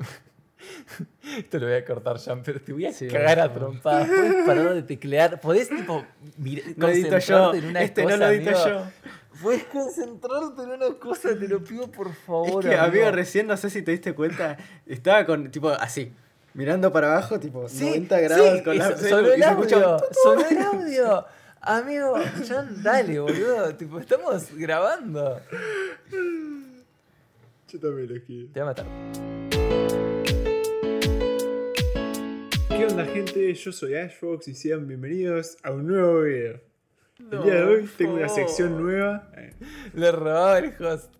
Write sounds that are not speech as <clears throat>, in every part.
<laughs> Esto lo voy a cortar, Jean, pero te voy a Sí, cagar a trompadas. Podés parar de teclear. Podés, tipo, mir- No edito yo. concentrarte en una Este cosa, no lo edito amigo. yo. Puedes concentrarte en una cosa, te lo pido por Es favor. que, amigo, recién no sé si te diste cuenta. Estaba con, tipo, así. Mirando para abajo, tipo, Sí, 90 grados sí, con la so- sonó el audio. Sonó el audio. Amigo, John, dale, boludo. Tipo, estamos grabando. Yo también lo quiero. Te voy a matar. ¿Qué onda gente? Yo soy Ashfox y sean bienvenidos a un nuevo video. El día de hoy tengo una sección nueva. Le robaba el host.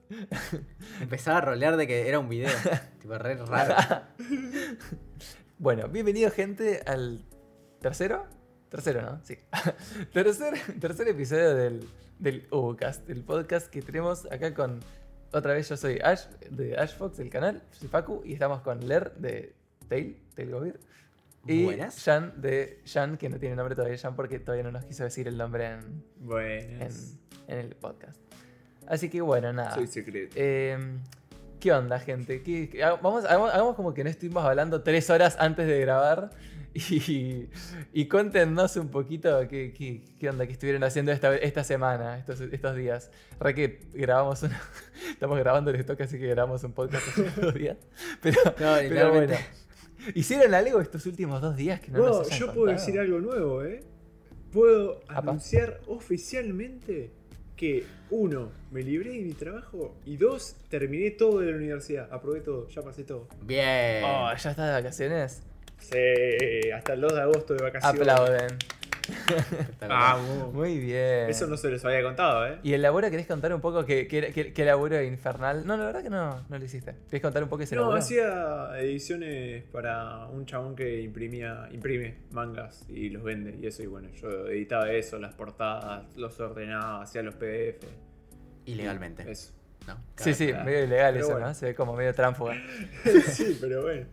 Empezaba a rolear de que era un video. <laughs> tipo, re raro. <laughs> Bueno, bienvenido gente al tercero. Tercero, ¿no? Sí. <laughs> tercer, tercer episodio del, del Ucast, el podcast que tenemos acá con. Otra vez yo soy Ash de Ashfox, del canal. Yo soy Facu y estamos con Ler de Tail, Tail Govir. Y Buenas. Jan de Jan, que no tiene nombre todavía, Jan, porque todavía no nos quiso decir el nombre en, en, el podcast. Así que bueno, nada. Soy secreto. Eh, ¿Qué onda, gente? ¿Qué- vamos, hagamos, hagamos como que no estuvimos hablando tres horas antes de grabar. Y, y cuéntenos un poquito qué, qué- qué onda que estuvieron haciendo esta, esta semana, estos, estos días. Re que grabamos una- <laughs> Estamos grabando el stock, así que grabamos un podcast hace dos días. <laughs> Pero, No, pero bueno. ¿Hicieron algo estos últimos dos días que no No, nos hayan yo puedo decir algo nuevo, ¿eh? Puedo Apa. anunciar oficialmente que, uno, me libré de mi trabajo y dos, terminé todo de la universidad. Aprobé todo, ya pasé todo. Bien. Oh, ¿ya estás de vacaciones? Sí, hasta el 2 de agosto de vacaciones. Aplauden. Espectacular. <laughs> Vamos. Muy bien. Eso no se los había contado, ¿eh? ¿Y el laburo querés contar un poco qué, qué, qué- qué laburo infernal? No, la verdad que no, no lo hiciste. ¿Querés contar un poco ese No, laburo? hacía ediciones para un chabón que imprimía, imprime mangas y los vende y eso. Y bueno, yo editaba eso, las portadas, los ordenaba, hacía los PDF. Ilegalmente. Eso. ¿No? Sí, sí, medio ilegal Pero eso, bueno. ¿no? Se ve como medio tránfuga. <laughs> sí, pero bueno.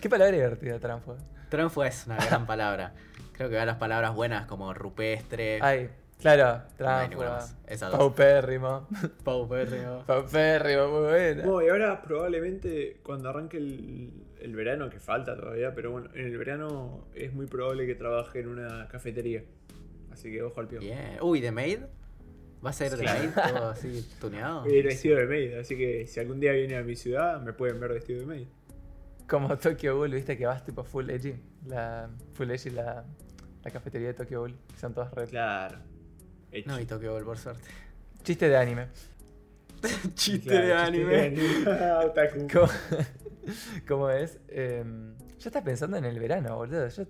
¿Qué palabra divertida, tránfuga? Tránfuga es una gran palabra. Creo que va las palabras buenas como rupestre. Ay, claro, no hay ninguna tránfuga. dos. <laughs> Paupérrimo. Paupérrimo. Paupérrimo, muy buena. No, y ahora probablemente cuando arranque el, el verano, que falta todavía, pero bueno, en el verano es muy probable que trabaje en una cafetería. Así que ojo al pie. Bien. Uy, ¿de Maid? ¿Va a ser de. Maid todo así tuneado? Voy a ir vestido de maid, así que si algún día viene a mi ciudad, me pueden ver vestido de maid. Como Tokyo Ghoul, viste que vas tipo full edgy. La, full edgy la, la cafetería de Tokyo Ghoul. que Son todas red. Claro. No, y Tokyo Ghoul, por suerte. Chiste de anime. <laughs> Chiste Claro, de chiste anime. de anime. <laughs> Otaku. ¿Cómo, <laughs> cómo es? Em, ya estás pensando en el verano, boludo. Yo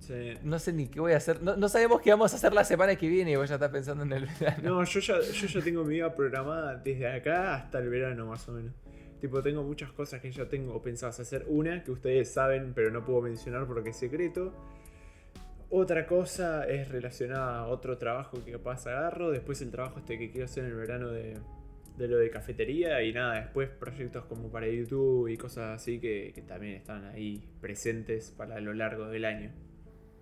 Sí. no sé ni qué voy a hacer. No, no sabemos qué vamos a hacer la semana que viene y vos ya estás pensando en el verano. No, yo ya, yo ya tengo mi vida programada desde acá hasta el verano, más o menos. Tipo, tengo muchas cosas que ya tengo pensadas hacer. Una que ustedes saben, pero no puedo mencionar porque es secreto. Otra cosa es relacionada a otro trabajo que capaz agarro. Después el trabajo este que quiero hacer en el verano de, de lo de cafetería. Y nada, después proyectos como para YouTube y cosas así que, que también están ahí presentes para lo largo del año.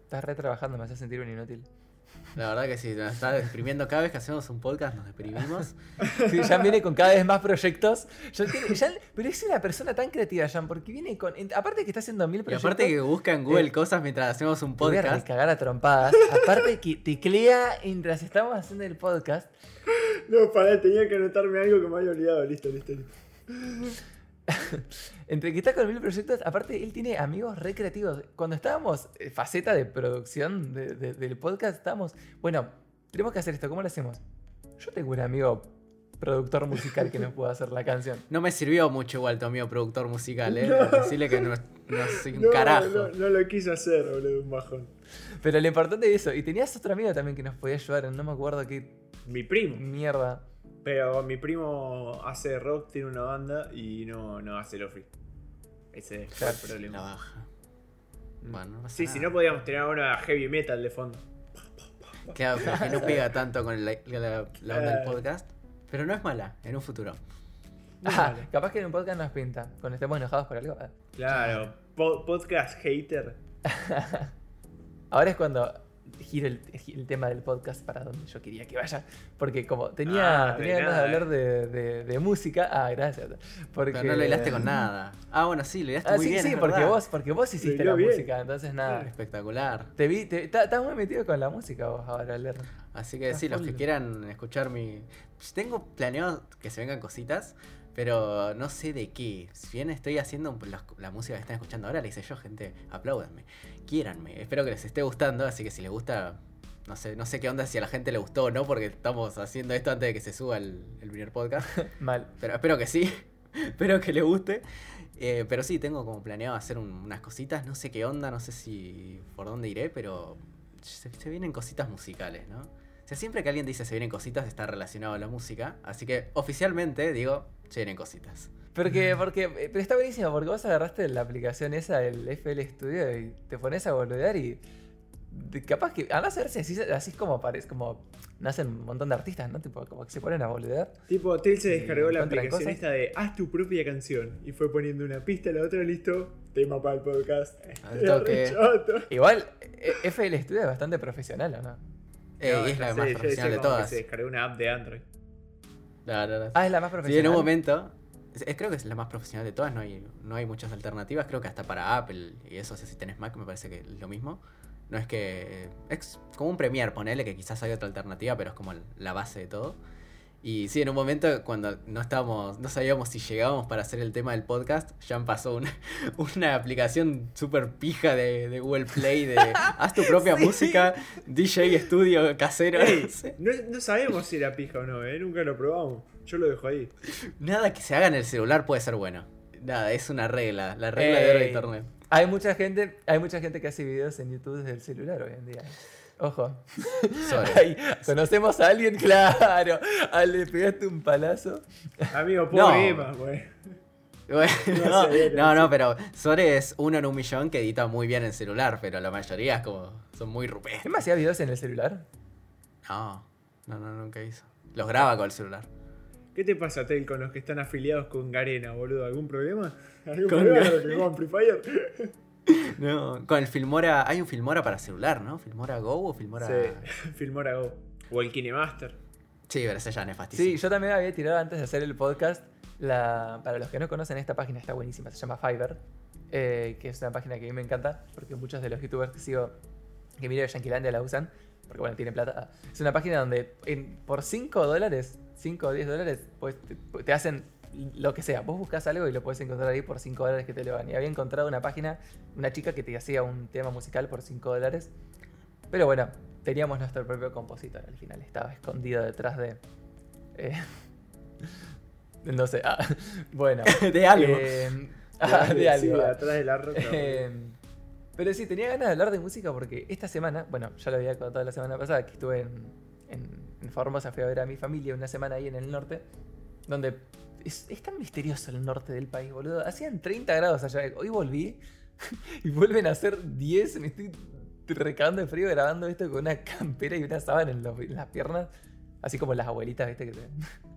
Estás re trabajando, me hace sentir un inútil. La verdad que sí, nos está deprimiendo cada vez que hacemos un podcast, nos deprimimos. <laughs> Sí, Jan viene con cada vez más proyectos. Jan- pero es una persona tan creativa, Jan, porque viene con. en- Aparte que está haciendo mil Y proyectos. aparte que busca en Google Eh, cosas mientras hacemos un te voy a podcast. cagar a trompadas. Aparte que teclea mientras estamos haciendo el podcast. No, pará, tenía que anotarme algo que me había olvidado. Listo, listo, listo. <laughs> Entre que está con mil proyectos, aparte él tiene amigos recreativos. Cuando estábamos, eh, faceta de producción de- de- del podcast, estábamos, bueno, tenemos que hacer esto, ¿cómo lo hacemos? Yo tengo un amigo productor musical que nos puede hacer la canción. No me sirvió mucho igual tu amigo productor musical, ¿eh? <laughs> No. Decirle que no, no soy un <laughs> No, carajo. no, no lo quise hacer, boludo, un bajón. Pero lo importante es eso. Y tenías otro amigo también que nos podía ayudar, no me acuerdo qué Mi primo. mierda. Pero mi primo hace rock, tiene una banda y no, no hace lofi. Ese es Claro, el La problema. baja. Bueno, no pasa Sí, si no podíamos tener ahora heavy metal de fondo. Claro, pero que no pega tanto con la, la- la onda del podcast. Pero no es mala, en un futuro. Ah, <laughs> capaz que en un podcast nos pinta. Cuando estemos enojados por algo. ah. Claro, po- podcast hater. <laughs> Ahora es cuando giro el, el tema del podcast para donde yo quería que vaya. Porque como tenía, Ah, tenía ganas nada, de hablar de, de- de música. Ah, gracias. Porque, Pero no lo hilaste con nada. Ah, bueno, sí, lo hilaste Ah, muy sí, bien. sí, porque verdad. vos, porque vos hiciste la bien. música, entonces nada. Espectacular. Te vi, te, estás muy metido con la música vos ahora, Ler. Así que sí, los que quieran escuchar mi. pues, Tengo planeado que se vengan cositas, pero no sé de qué. Si bien estoy haciendo la, la música que están escuchando ahora, le hice yo, gente, apláudanme, quiéranme. Espero que les esté gustando, así que si les gusta, no sé, no sé qué onda si a la gente le gustó o no, porque estamos haciendo esto antes de que se suba el, el primer podcast. <laughs> Mal. Pero espero que sí. <laughs> espero que le guste. Eh, pero sí, tengo como planeado hacer un- unas cositas. No sé qué onda, no sé si por dónde iré, pero se, se vienen cositas musicales, ¿no? O sea, siempre que alguien dice se vienen cositas está relacionado a la música. Así que oficialmente digo, se vienen cositas. Porque, porque, eh, pero está buenísimo, porque vos agarraste la aplicación esa, el FL Studio, y te pones a boludear y. capaz que. Andás a ver si así, así es como parece, como. Nacen un montón de artistas, ¿no? Tipo, como que se ponen a boludear. Tipo, Tel se Sí, descargó la aplicación cosas. esta de haz tu propia canción. Y fue poniendo una pista, la otra, listo. Tema para el podcast. <laughs> Toque. Igual, eh, FL Studio es bastante profesional, ¿o no? Eh, No, y es no la sé, más yo decía profesional de todas. Se descargó una app de Android. No, no, no. Ah, es la más Sí, profesional. en un momento. Es- creo que es la más profesional de todas, no hay, no hay muchas alternativas. Creo que hasta para Apple y eso, o sea, si tenés Mac, me parece que es lo mismo. No es que. Es como un Premiere, ponele que quizás hay otra alternativa, pero es como la base de todo. Y sí, en un momento cuando no estábamos, no sabíamos si llegábamos para hacer el tema del podcast, ya pasó una, <laughs> una aplicación súper pija de, de Google Play de haz tu propia <laughs> Sí. música, DJ estudio casero. Ey, no, no sabemos si era pija o no, ¿eh? Nunca lo probamos. Yo lo dejo ahí. Nada que se haga en el celular puede ser bueno. Nada, es una regla, la regla de oro de Ey. internet. Hay mucha gente, hay mucha gente que hace videos en YouTube desde el celular hoy en día. Ojo. Sorry. Ay, ¿Conocemos a alguien? <laughs> Claro. Ah, le pegaste un palazo. Amigo, No. poema, güey. Bueno, <laughs> No no, no, no, pero Sore es uno en un millón que edita muy bien en celular, pero la mayoría es como, son muy ¿Es rupestres. hacía videos en el celular? No, no, no, nunca hizo. Los graba con el celular. ¿Qué te pasa, Tel, con los que están afiliados con Garena, boludo? ¿Algún problema? ¿Algún Con problema Free Fire? <laughs> No, con el Filmora, hay un Filmora para celular, ¿no? ¿Filmora Go o Filmora...? Sí, <laughs> Filmora Go. O el Kinemaster. Sí, pero ese ya nefastísimo. Sí, yo también había tirado antes de hacer el podcast. La, para los que no conocen, esta página está buenísima. Se llama Fiverr. eh, que es una página que a mí me encanta. Porque muchos de los youtubers que sigo, que miro de Yanquilandia la usan. Porque bueno, tienen plata. Es una página donde en- por 5 dólares, 5 o 10 dólares, pues te, te hacen lo que sea. Vos buscas algo y lo puedes encontrar ahí por 5 dólares que te lo van. Y había encontrado una página, una chica que te hacía un tema musical por 5 dólares. Pero bueno, teníamos nuestro propio compositor al final. Estaba escondido detrás de. eh, <laughs> no sé. ah, <laughs> bueno. <laughs> de algo. eh, ah, de algo. Sí, atrás de la roca. Eh, pero sí, tenía ganas de hablar de música porque esta semana, bueno, ya lo había contado la semana pasada, que estuve en, en, en Formosa, fui a ver a mi familia una semana ahí en el norte, donde es, es tan misterioso el norte del país, boludo. Hacían 30 grados allá. Hoy volví <laughs> y vuelven a hacer 10. Me estoy recagando de frío grabando esto con una campera y una sábana en, los- en las piernas, así como las abuelitas, ¿viste? Que, te-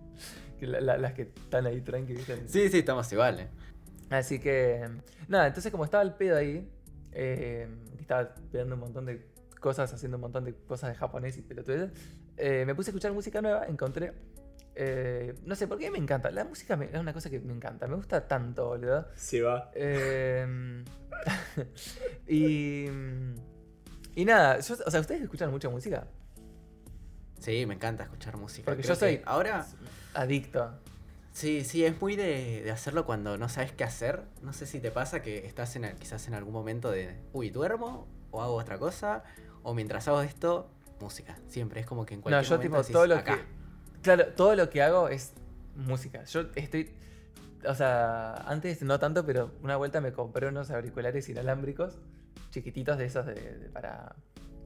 <laughs> que la- la- las que están ahí tranqui, ¿viste? Sí, sí, estamos iguales. Así que, nada, entonces como estaba el pedo ahí, eh, estaba pegando un montón de cosas, haciendo un montón de cosas de japonés y pelotudeces, eh, me puse a escuchar música nueva, encontré, eh, no sé, por qué me encanta, la música me- es una cosa que me encanta, me gusta tanto, boludo. Se va. Eh, <laughs> y, y nada, yo- o sea, ¿ustedes escuchan mucha música? Sí, me encanta escuchar música. Porque Creo yo soy Ahora, adicto. sí, sí, es muy de, de hacerlo cuando no sabes qué hacer. No sé si te pasa que estás en el- quizás en algún momento de, uy, duermo o hago otra cosa, o mientras hago esto, música. Siempre es como que en No, cualquier yo momento tipo, decís, todo lo acá. que... Claro, todo lo que hago es música. Yo estoy... O sea, antes no tanto, pero una vuelta me compré unos auriculares inalámbricos, chiquititos de esos de, de- para,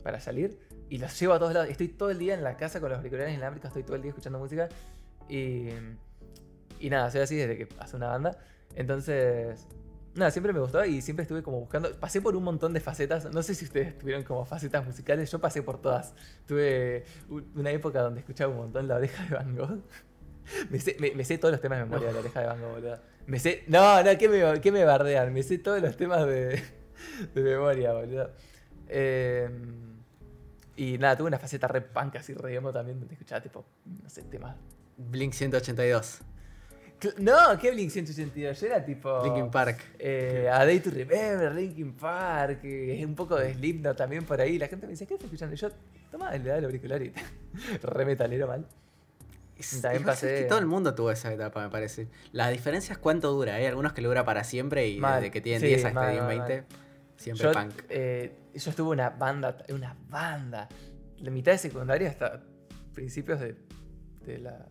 para salir, y los llevo a todos lados. Estoy todo el día en la casa con los auriculares inalámbricos, estoy todo el día escuchando música, y... Y nada, soy así desde que hace una banda. Entonces, nada, siempre me gustó y siempre estuve como buscando. Pasé por un montón de facetas. No sé si ustedes tuvieron como facetas musicales. Yo pasé por todas. Tuve una época donde escuchaba un montón la oreja de Van. <laughs> Me sé, todos los temas de memoria de la oreja de Van boludo. Me sé. No, no, ¿qué me, qué me bardean? Me sé todos los temas de, <laughs> memoria, boludo. Eh, Y nada, tuve una faceta re punk así re emo también, donde escuchaba tipo, no sé, temas. Blink 182. No, ¿qué Blink 182? Yo era tipo. Linkin Park. Eh, a Day to Remember, Linkin Park, eh, un poco de Slipknot también por ahí. La gente me dice, ¿qué estás escuchando? Y yo, toma, le da el auricular y <laughs> re metalero mal. También es pasé- que todo el mundo tuvo esa etapa, me parece. La diferencia es cuánto dura. Hay algunos que le dura para siempre y Mal. desde que tienen Sí, 10 hasta mal, tienen mal, 20, siempre Yo, punk. eh, yo estuve una banda, una banda, de mitad de secundaria hasta principios de, de la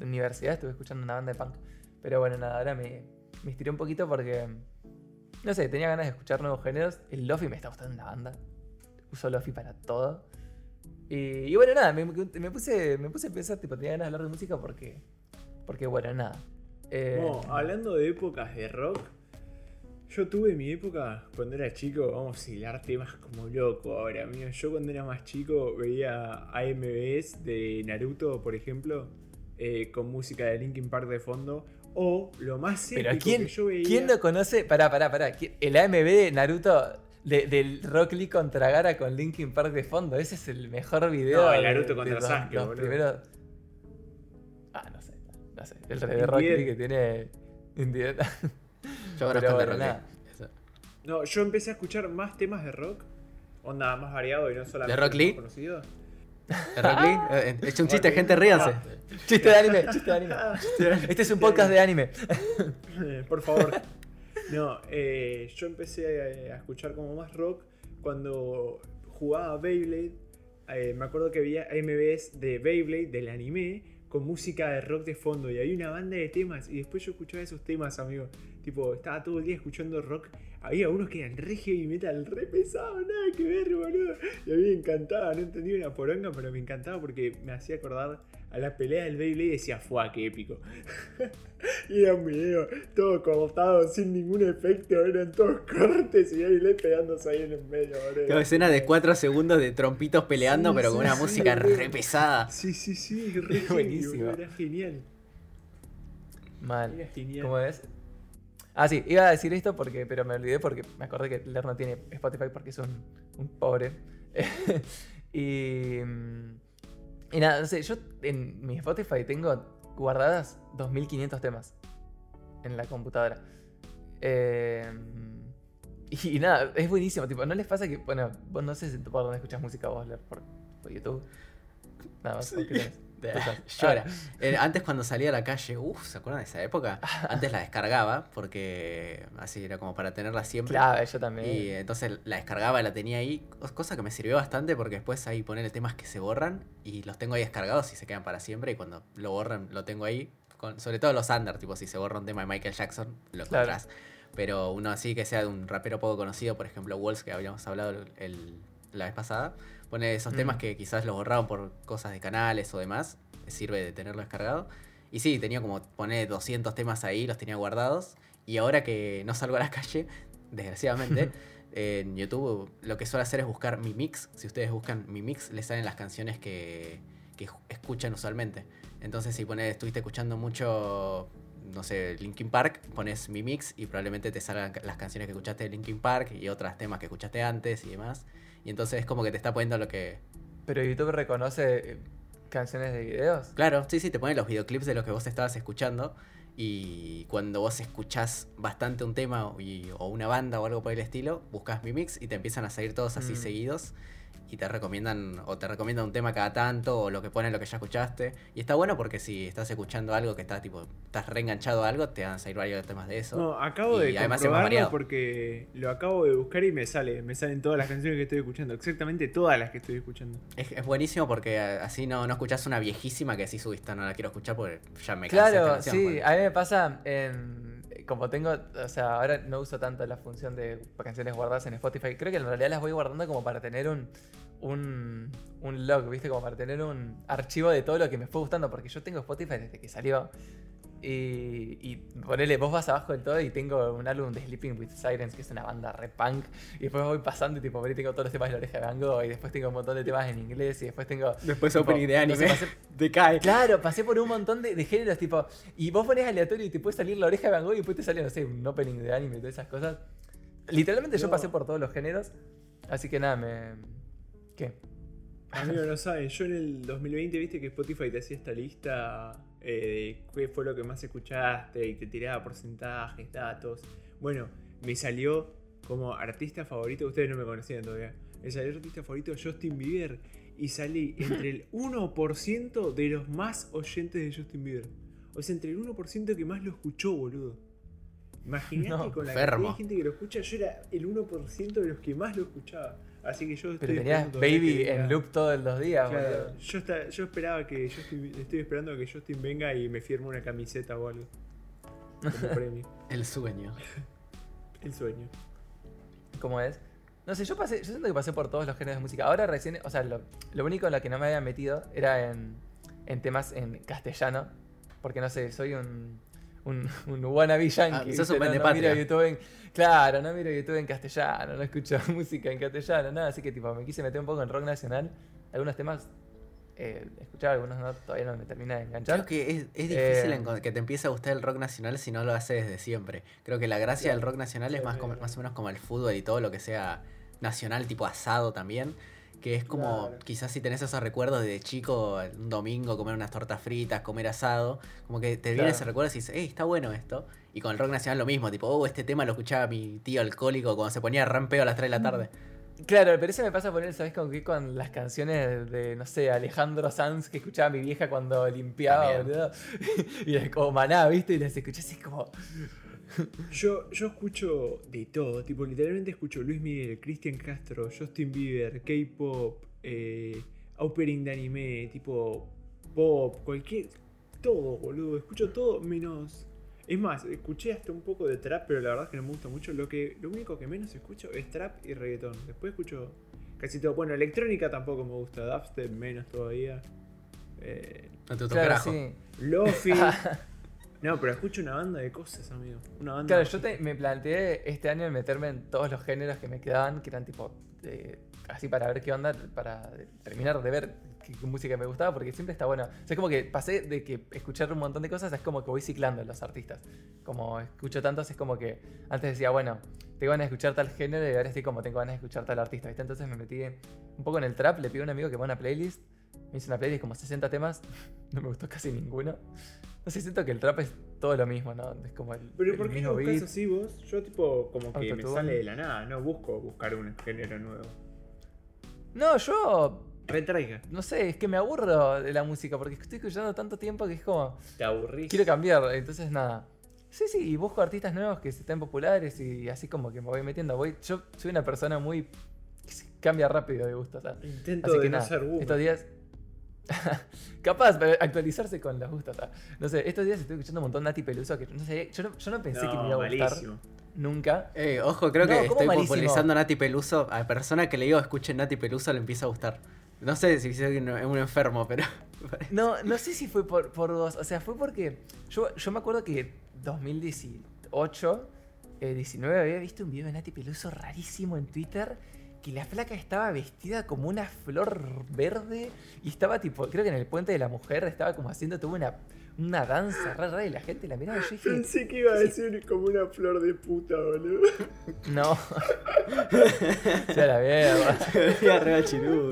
universidad estuve escuchando una banda de punk. Pero bueno, nada, ahora me, me estiré un poquito porque, no sé, tenía ganas de escuchar nuevos géneros. El Lofi me está gustando en la banda. Uso Lofi para todo. Y, bueno, nada, me, me puse, me puse a pensar, tipo, tenía ganas de hablar de música porque, porque bueno, nada. Eh, Bueno, hablando de épocas de rock, yo tuve mi época cuando era chico, vamos a hilar temas como loco ahora, mío. Yo cuando era más chico veía AMVs de Naruto, por ejemplo, eh, con música de Linkin Park de fondo. O lo más Pero épico ¿quién, que yo veía. ¿quién no conoce? Pará, pará, pará. ¿quién- El AMB de Naruto de- del Rock Lee contra Gara con Linkin Park de fondo. Ese es el mejor video. No, el de- Naruto de contra los- Sasuke, los boludo. primeros. Ah, no sé. No sé. El de Rock Lee que tiene. <laughs> Yo conozco de bueno, rock. No, yo empecé a escuchar más temas de rock. Onda más variado y no solamente Rock los Lee? más conocidos. ¿De Rock Lee? <laughs> He hecho un chiste, gente, ríanse. Chiste de anime, chiste de anime. Este es un podcast de anime. Por favor. No, eh, yo empecé a, a escuchar como más rock cuando jugaba Beyblade. Eh, me acuerdo que había MVs de Beyblade, del anime, con música de rock de fondo. Y había una banda de temas. Y después yo escuchaba esos temas, amigo. Tipo, estaba todo el día escuchando rock. Había unos que eran re heavy metal, re pesado, nada que ver, boludo. Y a mí me encantaba, no entendía una poronga, pero me encantaba porque me hacía acordar a la pelea del Beyblade y decía, ¡fuah, qué épico! <laughs> Y era un video todo cortado, sin ningún efecto, eran todos cortes y Beyblade pegándose ahí en el medio, boludo. Escena de 4 segundos de trompitos peleando, Sí, pero sí, con una sí, música re pesada. Sí, sí, sí, <laughs> re Buenísimo. Era genial. Mal. Era genial. ¿Cómo es? Ah, sí, iba a decir esto porque, pero me olvidé porque me acordé que Ler no tiene Spotify porque es un, un pobre. <laughs> y, mm, y nada, no sé, yo en mi Spotify tengo guardadas 2500 temas en la computadora. Eh, y, nada, es buenísimo. Tipo, ¿no les pasa que, bueno, vos no sé si por dónde escuchas música vos? ¿Por, por YouTube? Nada más. ¿por qué tenés? Llora. Eh, antes cuando salía a la calle, uff, ¿se acuerdan de esa época? <laughs> Antes la descargaba porque así era como para tenerla siempre. Claro, yo también. Y entonces la descargaba, la tenía ahí, cos- cosa que me sirvió bastante porque después ahí ponerle temas que se borran y los tengo ahí descargados y se quedan para siempre y cuando lo borran lo tengo ahí, con, sobre todo los under, tipo si se borra un tema de Michael Jackson, lo Claro. encontrás. Pero uno así que sea de un rapero poco conocido, por ejemplo Walls, que habíamos hablado el- el- la vez pasada, pone esos Mm. temas que quizás los borraron por cosas de canales o demás, sirve de tenerlo descargado. Y sí, tenía como poner 200 temas ahí, los tenía guardados. Y ahora que no salgo a la <laughs> calle, desgraciadamente, <laughs> en YouTube lo que suelo hacer es buscar mi mix. Si ustedes buscan mi mix, les salen las canciones que, que escuchan usualmente. Entonces, si pones, estuviste escuchando mucho, no sé, Linkin Park, pones mi mix y probablemente te salgan las canciones que escuchaste de Linkin Park y otros temas que escuchaste antes y demás. Y entonces es como que te está poniendo lo que. Pero YouTube reconoce eh, canciones de videos. Claro, sí, sí, te pone los videoclips de lo que vos estabas escuchando. Y cuando vos escuchás bastante un tema y- o una banda o algo por el estilo, buscas mi mix y te empiezan a salir todos así Mm. seguidos. Y te recomiendan, o te recomiendan un tema cada tanto, o lo que ponen lo que ya escuchaste. Y está bueno porque si estás escuchando algo que está tipo, estás reenganchado a algo, te van a salir varios temas de eso. No, acabo Y de además comprobarlo porque lo acabo de buscar y me sale, me salen todas las canciones que estoy escuchando, exactamente todas las que estoy escuchando. Es, es buenísimo porque eh, así no, no escuchás una viejísima que sí subiste, no la quiero escuchar porque ya me cansé esta Claro, canción, sí, a mí me pasa en. Como tengo, o sea, ahora no uso tanto la función de canciones guardadas en Spotify. Creo que en realidad las voy guardando como para tener un, un, un log, ¿viste? Como para tener un archivo de todo lo que me fue gustando. Porque yo tengo Spotify desde que salió. Y, y ponele, vos vas abajo del todo y tengo un álbum de Sleeping with Sirens, que es una banda re punk. Y después voy pasando y tipo, por ahí tengo todos los temas de la oreja de Van Gogh, Y después tengo un montón de temas en inglés. Y después tengo. Después tipo, opening de no anime. sé, pasé- <laughs> Te cae. Claro, pasé por un montón de, de géneros, tipo. Y vos pones aleatorio y te puede salir la oreja de Van Gogh y después te sale, no sé, un opening de anime y todas esas cosas. Literalmente yo No. pasé por todos los géneros. Así que nada, me. ¿Qué? Amigos, no saben, yo en el 2020 viste que Spotify te hacía esta lista eh, qué fue lo que más escuchaste y te tiraba porcentajes, datos. Bueno, me salió como artista favorito, ustedes no me conocían todavía, me salió artista favorito Justin Bieber y salí <laughs> entre el 1% de los más oyentes de Justin Bieber. O sea, entre el 1% que más lo escuchó, boludo. Imagínate No, con la cantidad de gente que lo escucha, yo era el 1% de los que más lo escuchaba. Así que yo Pero estoy tenías Baby que en loop todos los días, Claro, boludo. yo, esta- yo esperaba que Justin, estoy esperando que Justin venga y me firme una camiseta o algo. Como <laughs> premio. El sueño. <laughs> El sueño. ¿Cómo es? No sé, yo pasé, yo siento que pasé por todos los géneros de música. Ahora recién, o sea, lo, lo único en lo que no me había metido era en, en temas en castellano. Porque no sé, soy un, un, un wannabe yankee. Ah, no, no miro YouTube en, claro, no miro YouTube en castellano, no escucho <laughs> música en castellano, nada. Así que tipo, me quise meter un poco en rock nacional. Algunos temas eh, escuchaba, algunos no, todavía no me termina de enganchar. Creo que es, es difícil Eh, que te empiece a gustar el rock nacional si no lo haces desde siempre. Creo que la gracia del rock nacional es más, como- más o menos como el fútbol y todo lo que sea nacional, tipo asado también. Que es como, Claro. quizás si tenés esos recuerdos de chico, un domingo, comer unas tortas fritas, comer asado, como que te viene Claro. ese recuerdo y dices, hey, está bueno esto. Y con el rock nacional lo mismo, tipo, oh, este tema lo escuchaba mi tío alcohólico cuando se ponía rampeo a las 3 de la tarde. Claro, pero eso me pasa por él, ¿sabes? Con que con las canciones de, no sé, Alejandro Sanz que escuchaba mi vieja cuando limpiaba, También. boludo. <laughs> Y como maná, ¿viste? Y las escuchás así como. Yo, yo escucho de todo, tipo, literalmente escucho Luis Miguel, Cristian Castro, Justin Bieber, K-pop, eh, opening de anime, tipo, pop, cualquier. Todo, boludo. Escucho todo menos. Es más, escuché hasta un poco de trap, pero la verdad es que no me gusta mucho. Lo, que, lo único que menos escucho es trap y reggaetón. Después escucho casi todo. Bueno, electrónica tampoco me gusta, dubstep menos todavía. Eh, No te Claro, sí. Lofi. <laughs> no, pero escucho una banda de cosas, amigo. Una banda Claro, yo te- me planteé este año meterme en todos los géneros que me quedaban, que eran tipo. eh, así para ver qué onda, para terminar de ver qué, qué música me gustaba, porque siempre está bueno. O sea, es como que pasé de que escuchar un montón de cosas, es como que voy ciclando los artistas. Como escucho tantos, es como que antes decía, bueno, tengo ganas de escuchar tal género y ahora estoy como tengo ganas de escuchar tal artista, ¿viste? Entonces me metí un poco en el trap, le pido a un amigo que ponga una playlist, me hizo una playlist como 60 temas, <laughs> no me gustó casi ninguno. No sé, siento que el trap es todo lo mismo, ¿no? Es como el, Pero el ¿por qué mismo no buscas beat. así vos? Yo tipo como que me sale de la nada, no busco buscar un género nuevo. No, yo Retraiga. no sé, es que me aburro de la música porque estoy escuchando tanto tiempo que es como Te aburrís. quiero cambiar, entonces nada. Sí, sí, y busco artistas nuevos que se estén populares y así como que me voy metiendo. Voy, yo soy una persona muy que cambia rápido de gusto, ¿sabes? Intento Así de que no nada, ser boomer. estos días. <laughs> Capaz, pero actualizarse con los gustos. ¿tá? No sé, estos días estoy escuchando un montón Nati Peluso que no sé, yo no, yo no pensé que me iba a gustar malísimo. nunca. Eh, ojo, creo No, que ¿cómo estoy malísimo? popularizando Nati Peluso. A la persona que le digo escuchen Nati Peluso le empieza a gustar. No sé si un, un enfermo, pero. <laughs> No, no sé si fue por, por vos. O sea, fue porque. Yo, yo me acuerdo que 2018, eh, 19, había visto un video de Nati Peluso rarísimo en Twitter. Que la flaca estaba vestida como una flor verde. Y estaba tipo, creo que en el puente de la mujer estaba como haciendo toda una, una danza rara y la gente la miraba. y Yo dije, Pensé que iba a decir como una flor de puta, boludo. no. <laughs> sea la mierda.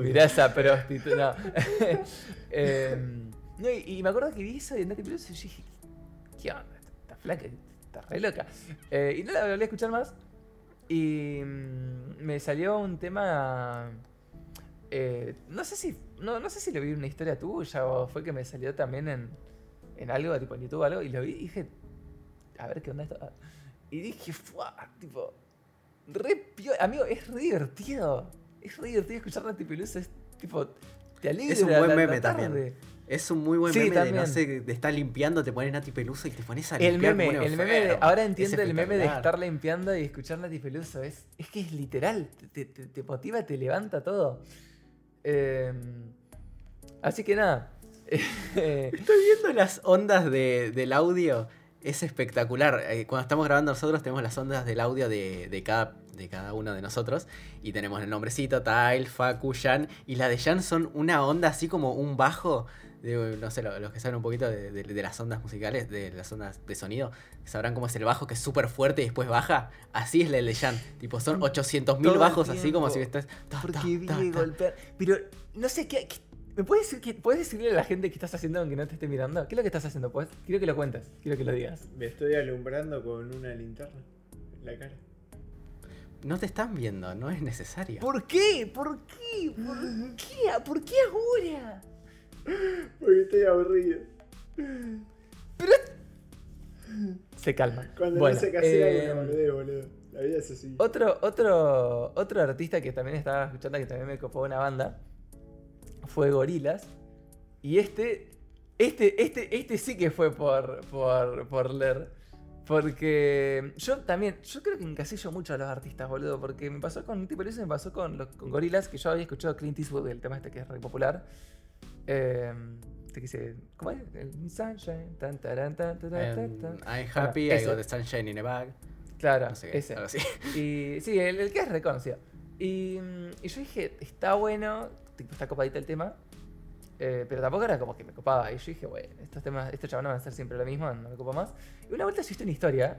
Mirá esa prostituta. No. <laughs> Em, no, y, y me acuerdo que vi eso Nati Peluso y yo dije, ¿qué onda? Está flaca, está re loca. Eh, y no la volví a escuchar más. Y mm, me salió un tema. eh, no sé si. No, no sé si lo vi en una historia tuya o fue que me salió también en, en algo, tipo en YouTube o algo, y lo vi y dije. A ver qué onda esto. Y dije, ¡fuah! Tipo. Re pio- Amigo, es re divertido. Es re divertido escuchar Nati Peluso. Es tipo. Te alegra Es un la- buen la meme tarde. también. Es un muy buen Sí, meme de, no sé, de estar limpiando, te pones Nati Peluso y te pones a El limpiar meme, el meme de, enfermo. ahora Es entiendo el meme de estar limpiando y escuchar Nati Peluso. Es, es que es literal, te, te- te motiva, te levanta todo. Eh, así que nada. <laughs> Estoy viendo las ondas de- del audio. Es espectacular. Eh, Cuando estamos grabando nosotros tenemos las ondas del audio de, de cada, de cada uno de nosotros. Y tenemos el nombrecito, Tile, Facu, Jan. Y la de Jan son una onda así como un bajo digo, no sé, lo- los que saben un poquito de, de- de las ondas musicales, de las ondas de sonido, sabrán cómo es el bajo que es súper fuerte y después baja. Así es la de Jan. Tipo, son 800 mil Todo el bajos así como si estás. ta, ta, Porque ta, ta. golpear. Pero no sé qué. qué- ¿Me puedes decir que puedes decirle a la gente qué estás haciendo aunque no te esté mirando? ¿Qué es lo que estás haciendo? Pues quiero que lo cuentes, quiero que lo digas. Me estoy alumbrando con una linterna en la cara. No te están viendo, no es necesario. ¿Por qué? ¿Por qué? ¿Por qué? ¿Por qué ahora? Porque estoy aburrido. Se calma. Cuando Bueno, no hacer, eh, boludo. La vida es así. Otro, otro, otro artista que también estaba escuchando, que también me copó una banda, fue Gorilas. Y este, este, este, este sí que fue por, por, por leer. Porque yo también, yo creo que encasillo mucho a los artistas, boludo. Porque me pasó con, tipo, eso me pasó con, los, con Gorilas, que yo había escuchado Clint Eastwood, el tema este que es re popular. Eh, ¿cómo es? El Sunshine, tan, taran, tan, taran, tan, tan. I'm happy, I ese. got the sunshine in a bag. Claro, No sé qué, ese. algo así. <laughs> Y sí, el, el que es reconocido. Y, mm, y yo dije, está bueno, tipo, está copadita el tema. eh, pero tampoco era como que me copaba. Y yo dije, bueno, estos temas, estos chavales van a ser siempre lo mismo, no me copa más. Y una vuelta hiciste una historia.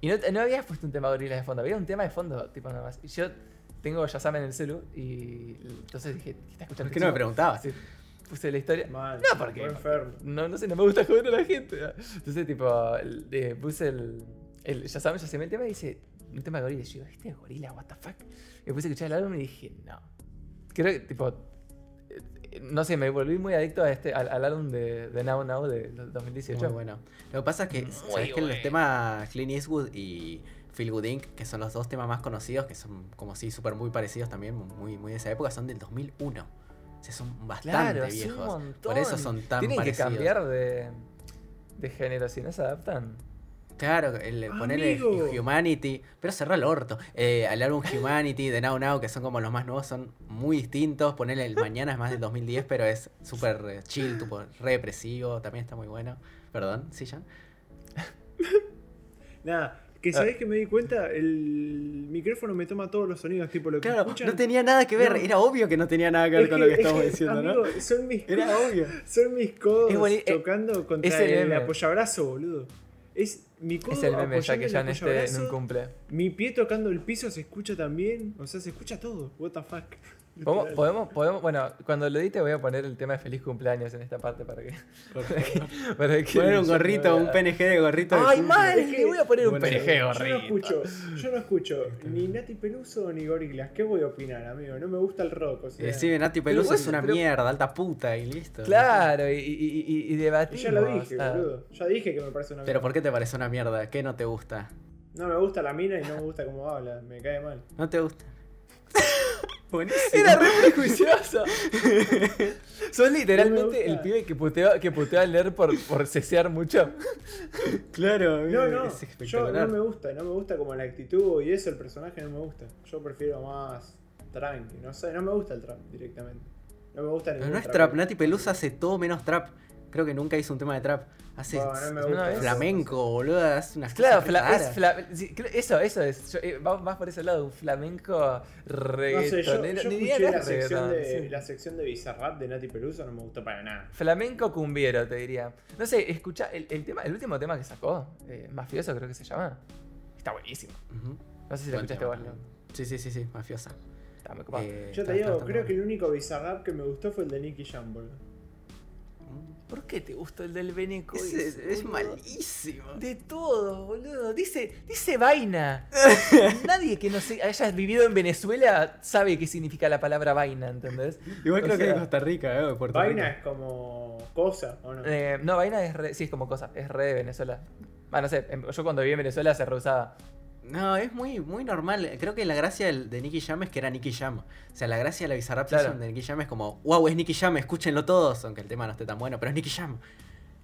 Y no, no habías puesto un tema gorilas de fondo, había un tema de fondo, tipo nada más. Y yo tengo Yazam en el celu y entonces dije, ¿qué está escuchando? ¿Por qué no me preguntabas? Sí, puse la historia. Mal, No, porque. No, no sé, no me gusta joder a la gente. Entonces, tipo, el- eh, puse el. el ya saben, ya se me el tema y dice. Un tema de gorilas. Y yo, ¿este es gorila? ¿What the fuck? Y me puse a escuchar el álbum y dije, no. Creo que, tipo. No sé, me volví muy adicto a este, al, al álbum de, de Now Now de 2018. Muy bueno. Lo que pasa es que, Muy ¿sabes que los temas Clint Eastwood y Feel Good Inc., que son los dos temas más conocidos, que son como si súper muy parecidos también, muy, muy de esa época, son del 2001. O sea, son bastante Claro, sí, un viejos. Por eso son tan Tienen parecidos. que cambiar de, de género, si no se adaptan. Claro, el, ponerle. Humanity, pero cerrar el orto. Eh, el álbum Humanity de Now Now, que son como los más nuevos, son muy distintos. Ponerle el Mañana es más del 2010, pero es súper chill, tipo, re depresivo, también está muy bueno. Perdón, ¿sí, Jan? <laughs> Nada, que sabés que me di cuenta, el micrófono me toma todos los sonidos, tipo lo que Claro, escuchan. no tenía nada que ver, No. era obvio que no tenía nada que ver Es con lo que es estamos diciendo, ¿no? Son mis, Era obvio. son mis codos Es boni- eh, chocando contra es el el, apoyabrazo, boludo. Es mi codo Es el meme, ya que ya en este un cumple. Mi pie tocando el piso se escucha también. O sea, se escucha todo. What the fuck. ¿Podemos, podemos, podemos, bueno, cuando lo edite voy a poner el tema de feliz cumpleaños en esta parte para que. <laughs> Para que Poner un gorrito, un PNG de gorrito. de ¡Ay, que- Le voy a poner un PNG Yo no gorrito. escucho, yo no escucho ni Nati Peluso ni Gorilas. ¿Qué voy a opinar, amigo? No me gusta el rock. O sea, Y decime, Nati Peluso Pero es una pero- mierda, alta puta y listo. Claro, y, y, y, y y debatimos. ya lo dije, boludo. Ya dije que me parece una Pero mierda. ¿por qué te parece una mierda? ¿Qué no te gusta? No me gusta la mina y no me gusta cómo habla. Me cae mal. ¿No te gusta? <laughs> Buenísimo. Era re prejuicioso. <laughs> Sos literalmente el pibe que putea, que putea a leer por, por cesear mucho. Claro, <laughs> No, no. es Yo no me gusta. No me gusta como la actitud y eso. El personaje no me gusta. Yo prefiero más tranqui. No sé. No me gusta el trap directamente. No me gusta Pero ningún no es trap, Nati Peluso hace todo menos trap. Creo que nunca hizo un tema de trap. Hace Bueno, no flamenco, boludo. Hace unas Claro, fla- es fla- sí, eso, eso es. Yo, eh, va más por ese lado, un flamenco No sé, yo, reggaetonero. yo escuché la sección, de, sí. la sección de Bizarrap de Nati Peluso, no me gustó para nada. Flamenco cumbiero, te diría. No sé, escucha, el, el tema, el último tema que sacó, eh, Mafioso creo que se llama. Está buenísimo. No sé si lo Buen escuchaste vos. Sí, sí, sí, sí, mafiosa. Está muy copado. Eh, Yo te digo, creo que el único Bizarrap que me gustó fue el de Nicky Jam, boludo. ¿Por qué te gustó el del Beneco? Es, ese, es boludo? malísimo. De todo, boludo. Dice, dice vaina. <laughs> Nadie que no se, haya vivido en Venezuela sabe qué significa la palabra vaina, ¿entendés? Igual O creo que de Costa Rica, ¿eh? Puerto Vaina Rico. es como cosa, ¿o no? Eh, no, vaina es re, sí, es como cosa, es re de Venezuela. Ah, no sé, em- yo cuando viví en Venezuela se reusaba. No, es muy, muy normal. Creo que la gracia de Nicky Jam es que era Nicky Jam. O sea, la gracia de la Bizarrap Claro. Session de Nicky Jam es como, wow, es Nicky Jam, escúchenlo todos, aunque el tema no esté tan bueno, pero es Nicky Jam.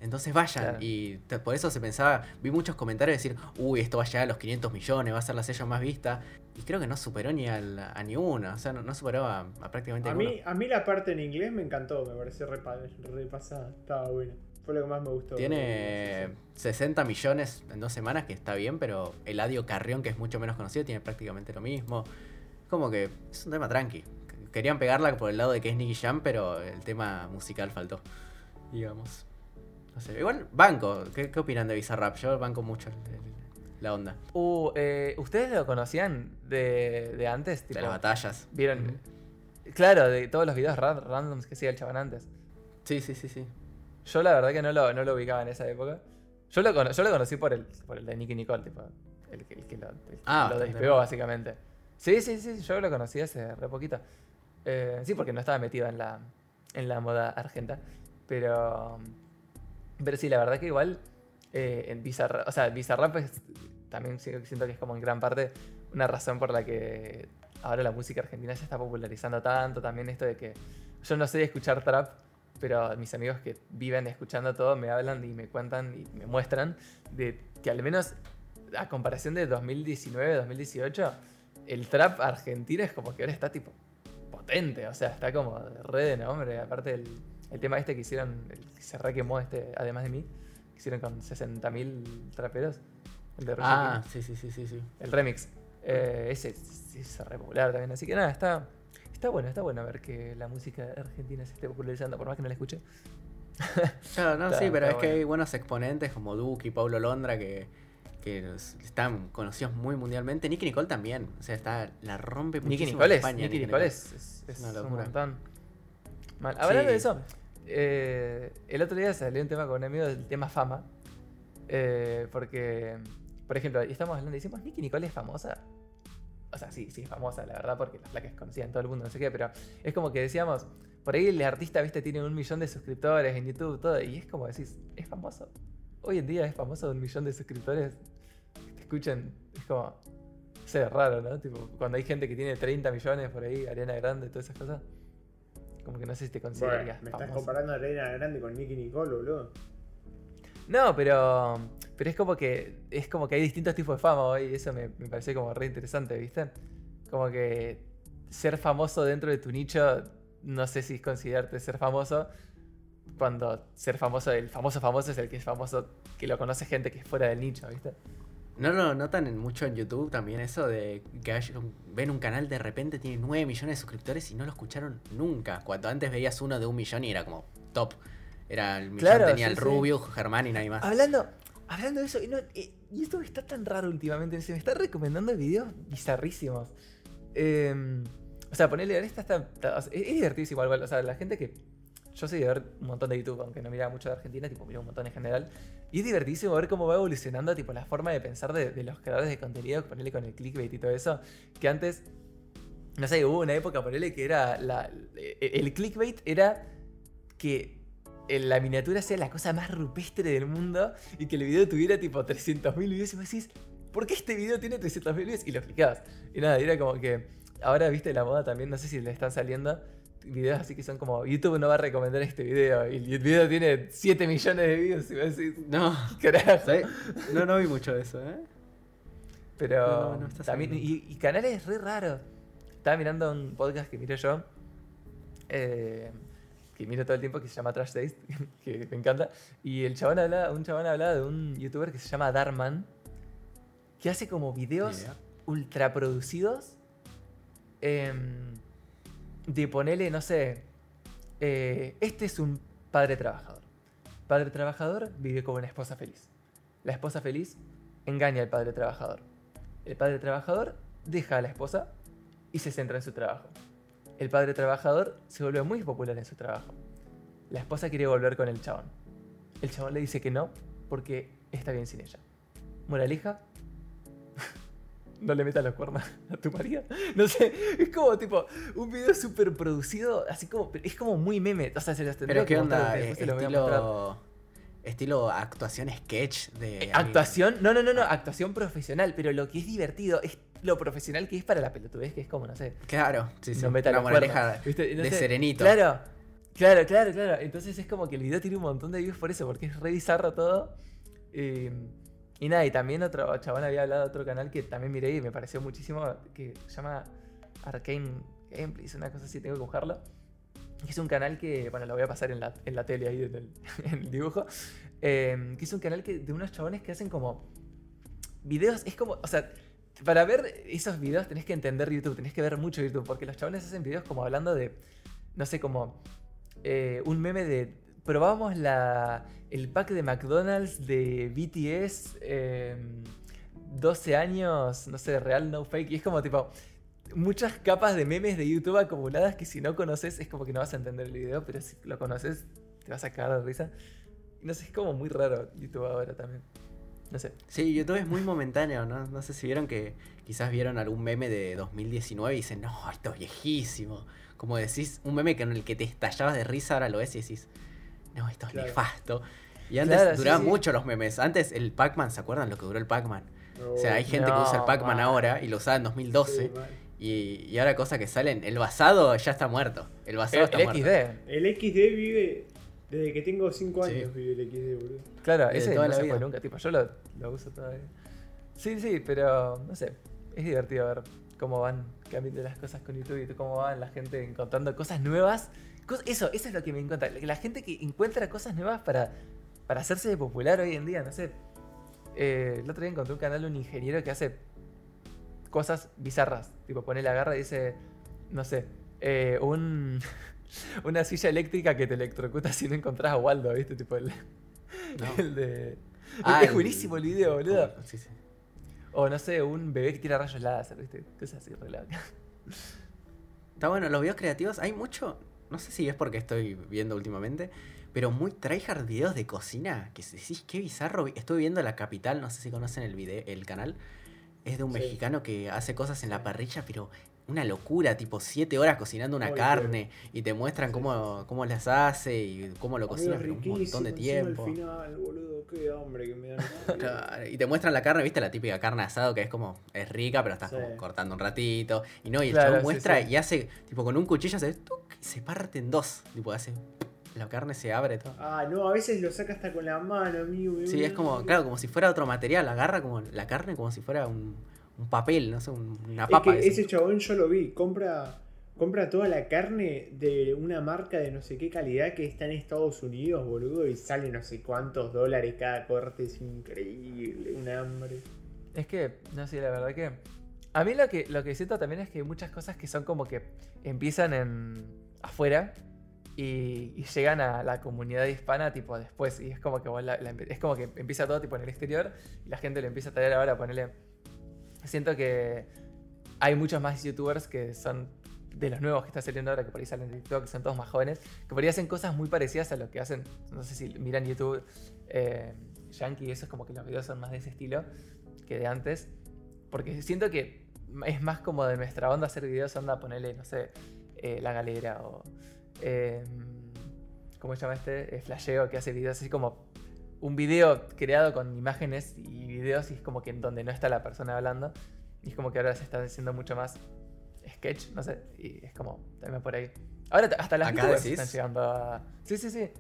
Entonces vayan. Claro. Y te- por eso se pensaba, vi muchos comentarios decir, uy, esto va a llegar a los 500 millones, va a ser la session más vista. Y creo que no superó ni al- a ni uno, o sea, no, no superó a, a prácticamente A ninguno. mí, a mí la parte en inglés me encantó, me pareció repa- repasada, estaba buena. Fue lo que más me gustó. Tiene 60 millones en dos semanas, que está bien, pero Eladio Carrión, que es mucho menos conocido, tiene prácticamente lo mismo. Como que es un tema tranqui. Querían pegarla por el lado de que es Nicky Jam, pero el tema musical faltó. digamos. No sé, igual, banco. ¿Qué, qué opinan de Bizarrap? Yo banco mucho el- el- la onda. Uh, eh, ¿Ustedes lo conocían de, de antes? De Tipo, las batallas. ¿Vieron? Claro, de todos los videos ra- randoms que hacía el chabón antes. Sí, sí, sí, sí. Yo la verdad que no lo, no lo ubicaba en esa época. Yo lo, cono- yo lo conocí por el, por el de Nicky Nicole, tipo. El, que- el que lo, el que Ah, lo despegó, básicamente. Sí, sí, sí, yo lo conocí hace re poquito. Eh, sí, porque no estaba metido en la, en la moda argenta. Pero. Pero sí, la verdad que igual. eh, en Bizarrap. O sea, Bizarrap es, también si- siento que es como en gran parte una razón por la que ahora la música argentina se está popularizando tanto. También esto de que. Yo no sé escuchar trap, pero mis amigos que viven escuchando todo me hablan y me cuentan y me muestran de que al menos a comparación de 2019, 2018, el trap argentino es como que ahora está tipo potente, o sea, está como de re de nombre. Aparte el, el tema este que hicieron, el que se re quemó este, además de mí, que hicieron con 60.000 traperos. El de Roger Ah, King, sí, sí, sí, sí, sí. el remix. Eh, ese es, es re popular también, así que nada, está, está bueno, está bueno ver que la música argentina se esté popularizando, por más que no la escuche. <laughs> Claro, no, Está- sí, pero es que bueno. hay buenos exponentes como Duke y Paulo Londra que, que están conocidos muy mundialmente. Nicky Nicole también. O sea, está, la rompe Nicky en Nicole, es, España, Nicky Nicole Nicole. es, es- es Una un locura. montón. Mal. Hablando de Sí. eso, eh, el otro día salió un tema con un amigo del tema fama. eh, porque, por ejemplo, estamos hablando y decimos, Nicky Nicole es famosa. O sea, sí, sí es famosa, la verdad, porque la placa es conocida en todo el mundo, no sé qué, pero es como que decíamos, por ahí el artista, viste, tiene un millón de suscriptores en YouTube, todo, y es como decís, es famoso. Hoy en día es famoso un millón de suscriptores que te escuchan, es como, sé, raro, ¿no? Tipo, cuando hay gente que tiene 30 millones por ahí, Ariana Grande, todas esas cosas, como que no sé si te Bueno, considerarías me estás famoso. comparando a Reina Grande con Nicky Nicole, boludo. No, pero, pero es como que es como que hay distintos tipos de fama hoy y eso me, me pareció como re interesante, ¿viste? Como que ser famoso dentro de tu nicho, no sé si es considerarte ser famoso, cuando ser famoso, el famoso famoso es el que es famoso, que lo conoce gente que es fuera del nicho, ¿viste? ¿No lo notan en- mucho en YouTube también eso de que hay ven un canal de repente tiene 9 millones de suscriptores y no lo escucharon nunca? Cuando antes veías uno de un millón y era como top. Era el millón Claro, tenía sí, el sí. Rubio, Germán y nadie más. Hablando, hablando de eso, y, no- y- y esto está tan raro últimamente, se me está recomendando videos bizarrísimos. Eh, o sea, ponerle esta o sea, es, es divertísimo igual, o sea, la gente que... Yo soy de ver un montón de YouTube, aunque no miraba mucho de Argentina, tipo, miro un montón en general. Y es divertísimo ver cómo va evolucionando tipo, la forma de pensar de, los creadores de contenido, ponerle con el clickbait y todo eso. Que antes, no sé, hubo una época, ponerle que era... La, el el clickbait era que en la miniatura sea la cosa más rupestre del mundo y que el video tuviera tipo 300.000 views y vos decís, ¿por qué este video tiene 300.000 views? Y lo clicabas. Y nada, era como que ahora viste la moda también, no sé si le están saliendo videos así que son como YouTube no va a recomendar este video y el video tiene 7 millones de views y vos decís, No, carajo. ¿sabes? no, no vi mucho de eso, ¿eh? Pero No, no, no está también, y, y canales re raros. Estaba mirando un podcast que miro yo, eh, que miro todo el tiempo, que se llama Trash Taste, <laughs> que me encanta. Y el chabón hablaba, un chabón hablaba de un youtuber que se llama Darman, que hace como videos ultra producidos em, de ponerle, no sé, eh, este es un padre trabajador. Padre trabajador vive con una esposa feliz. La esposa feliz engaña al padre trabajador. El padre trabajador deja a la esposa y se centra en su trabajo. El padre trabajador se vuelve muy popular en su trabajo. La esposa quiere volver con el chabón. El chabón le dice que no porque está bien sin ella. Moraleja, <laughs> no le metas los cuernos a tu marido. No sé, es como tipo un video súper producido, así como, es como muy meme. O sea, se los tendría Pero qué onda, Eh, voy a estilo estilo actuación sketch de Eh, Actuación, no, no, no, no, actuación profesional, pero lo que es divertido es lo profesional que es para la pelotudez, que es como, no sé, Claro, sí, sí. no meta cuernos, moraleja de serenito. Claro, claro, claro, claro. Entonces es como que el video tiene un montón de views por eso, porque es re bizarro todo. Eh, y nada, y también otro chabón había hablado de otro canal que también miré y me pareció muchísimo, que se llama Arcane Gameplays, una cosa así, tengo que buscarlo. Es un canal que, bueno, lo voy a pasar en la, en la tele ahí en el, <laughs> en el dibujo. Eh, que es un canal que, de unos chabones que hacen como videos, es como, o sea, para ver esos videos tenés que entender YouTube, tenés que ver mucho YouTube, porque los chabones hacen videos como hablando de, no sé, como eh, un meme de probamos la, el pack de McDonald's de BTS. eh, 12 años, no sé, real, no fake. Y es como tipo. Muchas capas de memes de YouTube acumuladas que si no conoces es como que no vas a entender el video, pero si lo conoces te vas a cagar de risa. No sé, es como muy raro YouTube ahora también. No sé. Sí, YouTube es muy momentáneo, ¿no? No sé si vieron que quizás vieron algún meme de 2019 y dicen, no, esto es viejísimo. Como decís, un meme que en el que te estallabas de risa, ahora lo ves y decís, no, esto es Claro. nefasto. Y antes Claro, duraban sí. mucho los memes. Antes el Pac-Man, ¿se acuerdan lo que duró el Pac-Man? O sea, hay gente que usa el Pac-Man man. ahora y lo usaba en 2012. Sí, y, y ahora cosas que salen, el basado ya está muerto. El basado El, está el muerto. XD. El XD vive. Desde que tengo 5 Sí. años vive el XD, boludo. Claro, Desde ese toda no la se vida. fue nunca. Tipo, yo lo, lo uso todavía. Sí, sí, pero no sé. Es divertido ver cómo van cambiando las cosas con YouTube y cómo van la gente encontrando cosas nuevas. Cos- eso, eso es lo que me encanta. La gente que encuentra cosas nuevas para, para hacerse popular hoy en día, no sé. Eh, el otro día encontré un canal de un ingeniero que hace cosas bizarras. Tipo, pone la garra y dice, no sé, eh, un, <laughs> <laughs> una silla eléctrica que te electrocuta si no encontrás a Waldo, ¿viste? Tipo, el, No. <laughs> el de... Ah, es buenísimo el video, boludo. Sí, sí. O no sé, un bebé que tira rayos láser, ¿viste? Cosas así, re. <laughs> Está bueno, los videos creativos, hay mucho, no sé si es porque estoy viendo últimamente, pero muy tryhard videos de cocina, que decís, qué bizarro. Estoy viendo La Capital, no sé si conocen el video, el canal. Es de un Sí. mexicano que hace cosas en la parrilla, pero una locura, tipo 7 horas cocinando una carne y te muestran Sí. cómo, cómo las hace y cómo lo cocina, un montón de tiempo. al final, boludo, qué hambre que me dan. <laughs> Claro, Y te muestran la carne, viste, la típica carne asado que es como, es rica, pero estás Sí. como cortando un ratito. Y no, y el Claro, sí, muestra sí. y hace, tipo, con un cuchillo hace tuc, y se parte en dos. Tipo, hace. La carne se abre todo. Ah, no, a veces lo saca hasta con la mano, amigo. Sí, es como, claro, como si fuera otro material. Agarra como la carne como si fuera un, un papel, no sé, un- una Es papa. que ese chabón yo lo vi, compra, compra toda la carne de una marca de no sé qué calidad que está en Estados Unidos, boludo, y sale no sé cuántos dólares cada corte, es increíble, un hambre. Es que, no sé, la verdad que. A mí lo que, lo que siento también es que hay muchas cosas que son como que empiezan en afuera y, y llegan a la comunidad hispana tipo después. Y es como que vos la- la es como que empieza todo tipo en el exterior y la gente lo empieza a traer ahora, ponerle. Siento que hay muchos más youtubers que son de los nuevos que están saliendo ahora, que por ahí salen de TikTok, que son todos más jóvenes, que por ahí hacen cosas muy parecidas a lo que hacen. No sé si miran YouTube eh, Yankee, eso es como que los videos son más de ese estilo que de antes. Porque siento que es más como de nuestra onda hacer videos, onda ponerle, no sé, eh, La Galera o. eh, ¿Cómo se llama este? Eh, Flasheo, que hace videos así como un video creado con imágenes y videos y es como que en donde no está la persona hablando. Y es como que ahora se está haciendo mucho más sketch, no sé, y es como también por ahí. Ahora hasta las ¿Acá youtubers decís? están llegando a. Sí, sí, sí.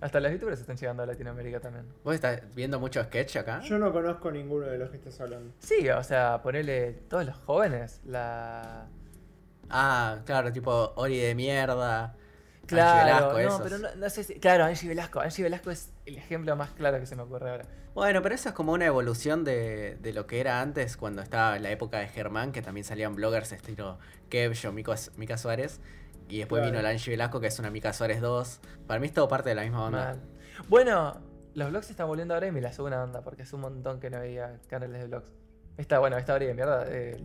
Hasta las youtubers están llegando a Latinoamérica también. ¿Vos estás viendo mucho sketch acá? Yo no conozco ninguno de los que estás hablando. Sí, o sea, ponerle todos los jóvenes, la. Ah, claro, tipo Ori de mierda. Angie Claro, Velasco, no, pero no, no sé si. Claro, Angie Velasco. Angie Velasco es el ejemplo más claro que se me ocurre ahora. Bueno, pero eso es como una evolución de, de lo que era antes, cuando estaba en la época de Germán, que también salían bloggers estilo Kevjo, Mico- Mica Suárez. Y después Claro. vino la Angie Velasco, que es una Mica Suárez 2. Para mí es todo parte de la misma onda. Mal. Bueno, los vlogs se están volviendo ahora y me la subo una onda porque hace un montón que no veía canales de vlogs. Esta, bueno, esta hora de mierda. eh,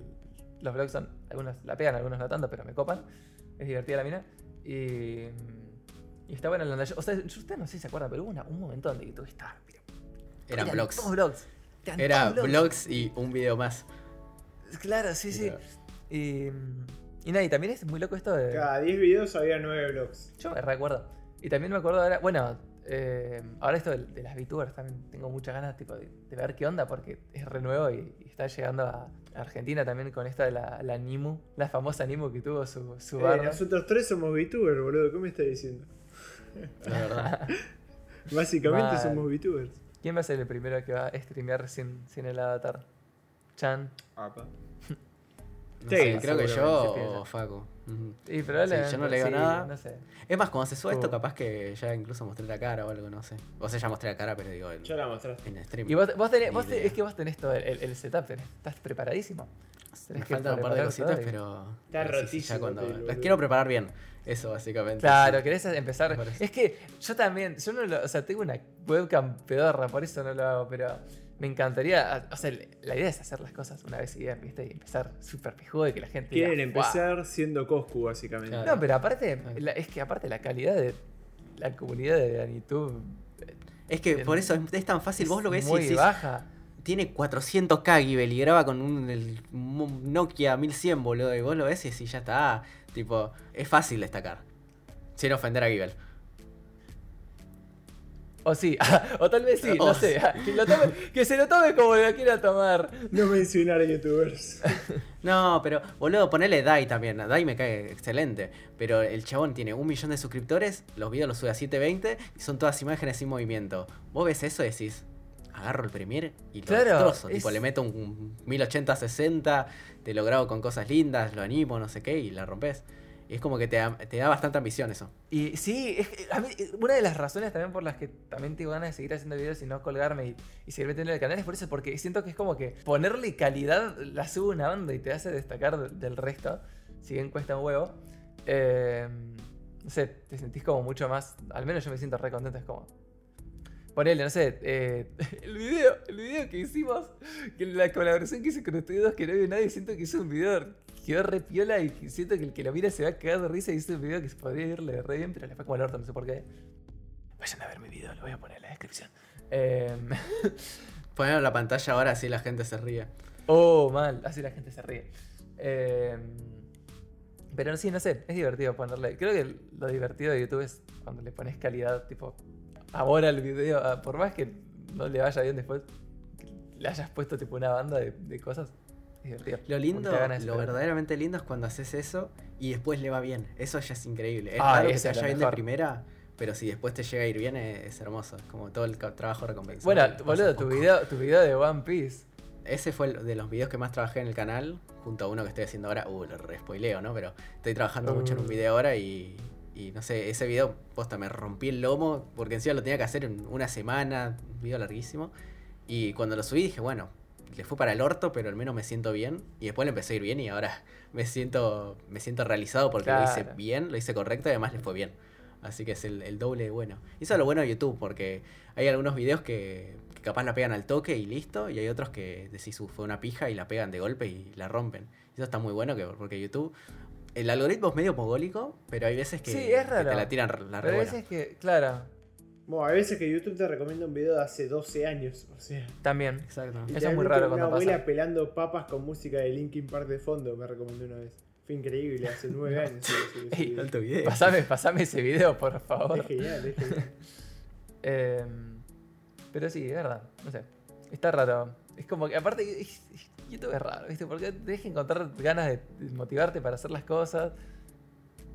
los vlogs son. Algunos la pegan, algunos no tanto, pero me copan. Es divertida la mina. Y. Y está buena la O sea, yo- ustedes no sé si se acuerdan, pero hubo una- un momento donde YouTube estaba. pero Eran eran blogs. Eran Era blogs y un video más. Claro, sí, sí. Era- Y, y nada, y también es muy loco esto de. Cada 10 videos había 9 blogs. Yo me recuerdo. Y también me acuerdo ahora, bueno, eh, ahora esto de, de las VTubers también tengo muchas ganas tipo, de, de ver qué onda porque es re nuevo y, y está llegando a Argentina también con esta de la, la Nimu, la famosa Nimu que tuvo su, su Eh, barra. nosotros tres somos VTubers, boludo, ¿qué me estás diciendo? <laughs> La verdad. <laughs> Básicamente Mal. somos VTubers. ¿Quién va a ser el primero que va a streamear sin, sin el avatar? Chan. No Sí, sé, creo que yo o. Facu. Probablemente. yo no le digo sí, nada. No sé. Es más, cuando se sube esto, capaz que ya incluso mostré la cara o algo, no sé. O sea, ya mostré la cara, pero digo, en, Ya la mostraste. en stream. Y vos, vos tenés, vos tenés- es que vos tenés todo el, el- el setup, tenés- estás preparadísimo. Tenés Me faltan un par de cositas, todo pero. Está pero sí, sí, ya rotísimo, cuando- Las quiero preparar bien. Eso, básicamente. Claro, sí. querés empezar. Es que yo también, yo no lo, o sea, tengo una webcam pedorra, por eso no lo hago, pero me encantaría, o sea, la idea es hacer las cosas una vez seguida, ¿viste? Y empezar súper pijudo y que la gente Quieren empezar siendo Coscu, básicamente. Claro. No, pero aparte, la- es que aparte la calidad de la comunidad de YouTube Es que por eso es, es tan fácil. Vos lo ves es y muy decís, baja. tiene 400k Givel y graba con un el Nokia 1100, boludo. Y vos lo ves y decís, ya está. Tipo, es fácil destacar. Sin ofender a Givel. O sí, <laughs> o tal vez sí, no O sé. <laughs> Que, lo tome- que se lo tome como lo quiera tomar. No mencionar a youtubers. <laughs> No, pero, boludo, ponele Dai también. Dai me cae excelente. Pero el chabón tiene un millón de suscriptores, los videos los sube a 720 y son todas imágenes sin movimiento. Vos ves eso y decís, agarro el Premiere y lo Claro, destrozo. es- Tipo, le meto un 1080-60, te lo grabo con cosas lindas, lo animo, no sé qué, y la rompes. Es como que te da, te da bastante ambición eso. Y sí, una de las razones también por las que también tengo ganas de seguir haciendo videos y no colgarme y, y seguir metiendo en el canal es por eso, porque siento que es como que ponerle calidad la sube una banda y te hace destacar de- del resto, si bien cuesta un huevo. Eh, no sé, te sentís como mucho más, al menos yo me siento re contento, es como... Ponele, no sé, eh, <laughs> el video, el video que hicimos, la colaboración que hice con ustedes dos, que no vio nadie, siento que hizo un video, quedó re piola y siento que el que lo mira se va a cagar de risa y hizo un video que se podría irle re bien, pero le fue como el orto, no sé por qué. Vayan a ver mi video, lo voy a poner en la descripción. <laughs> Eh, Ponelo en la pantalla ahora así la gente se ríe. oh, mal, así la gente se ríe. Eh, pero sí, no sé, es divertido ponerle. Creo que lo divertido de YouTube es cuando le pones calidad, tipo, ahora el video, ah, por más que no le vaya bien después, le hayas puesto tipo una banda de, de cosas, divertido. Lo lindo, lo verdaderamente lindo es cuando haces eso y después le va bien. Eso ya es increíble. Es Ah, raro que te vaya bien de primera, pero si después te llega a ir bien es, es hermoso. Como todo el trabajo recompensado. Bueno, boludo, tu video, tu video de One Piece. Ese fue el de los videos que más trabajé en el canal, junto a uno que estoy haciendo ahora. Uh, lo re spoileo, ¿no? Pero estoy trabajando mucho en un Uh. video ahora y, y no sé, ese video, posta, me rompí el lomo porque encima lo tenía que hacer en una semana, un video larguísimo. Y cuando lo subí dije, bueno, le fue para el orto, pero al menos me siento bien. Y después le empecé a ir bien y ahora me siento, me siento realizado porque lo hice bien, lo hice correcto y además le fue bien. Así que es el, el doble de bueno. Y eso es lo bueno de YouTube, porque hay algunos videos que, que capaz la pegan al toque y listo, y hay otros que decís, "Uh, fue una pija y la pegan de golpe y la rompen. Eso está muy bueno que, porque YouTube, el algoritmo es medio mogólico, pero hay veces que, Sí, es que raro. te la tiran la re veces que, claro, Bueno, hay veces que YouTube te recomienda un video de hace 12 años. O sea, también. Exacto. Eso es muy raro Una cuando abuela pasa. pelando papas con música de Linkin Park de fondo me recomendó una vez. Fue increíble, hace 9 años. sí, sí, sí. <laughs> Ey, Alto video. Pasame, pasame ese video, por favor. Es genial, es genial. <laughs> Eh, pero sí, es verdad. No sé. Está raro. Es como que, aparte, YouTube es raro, ¿viste? Porque tenés que encontrar ganas de motivarte para hacer las cosas.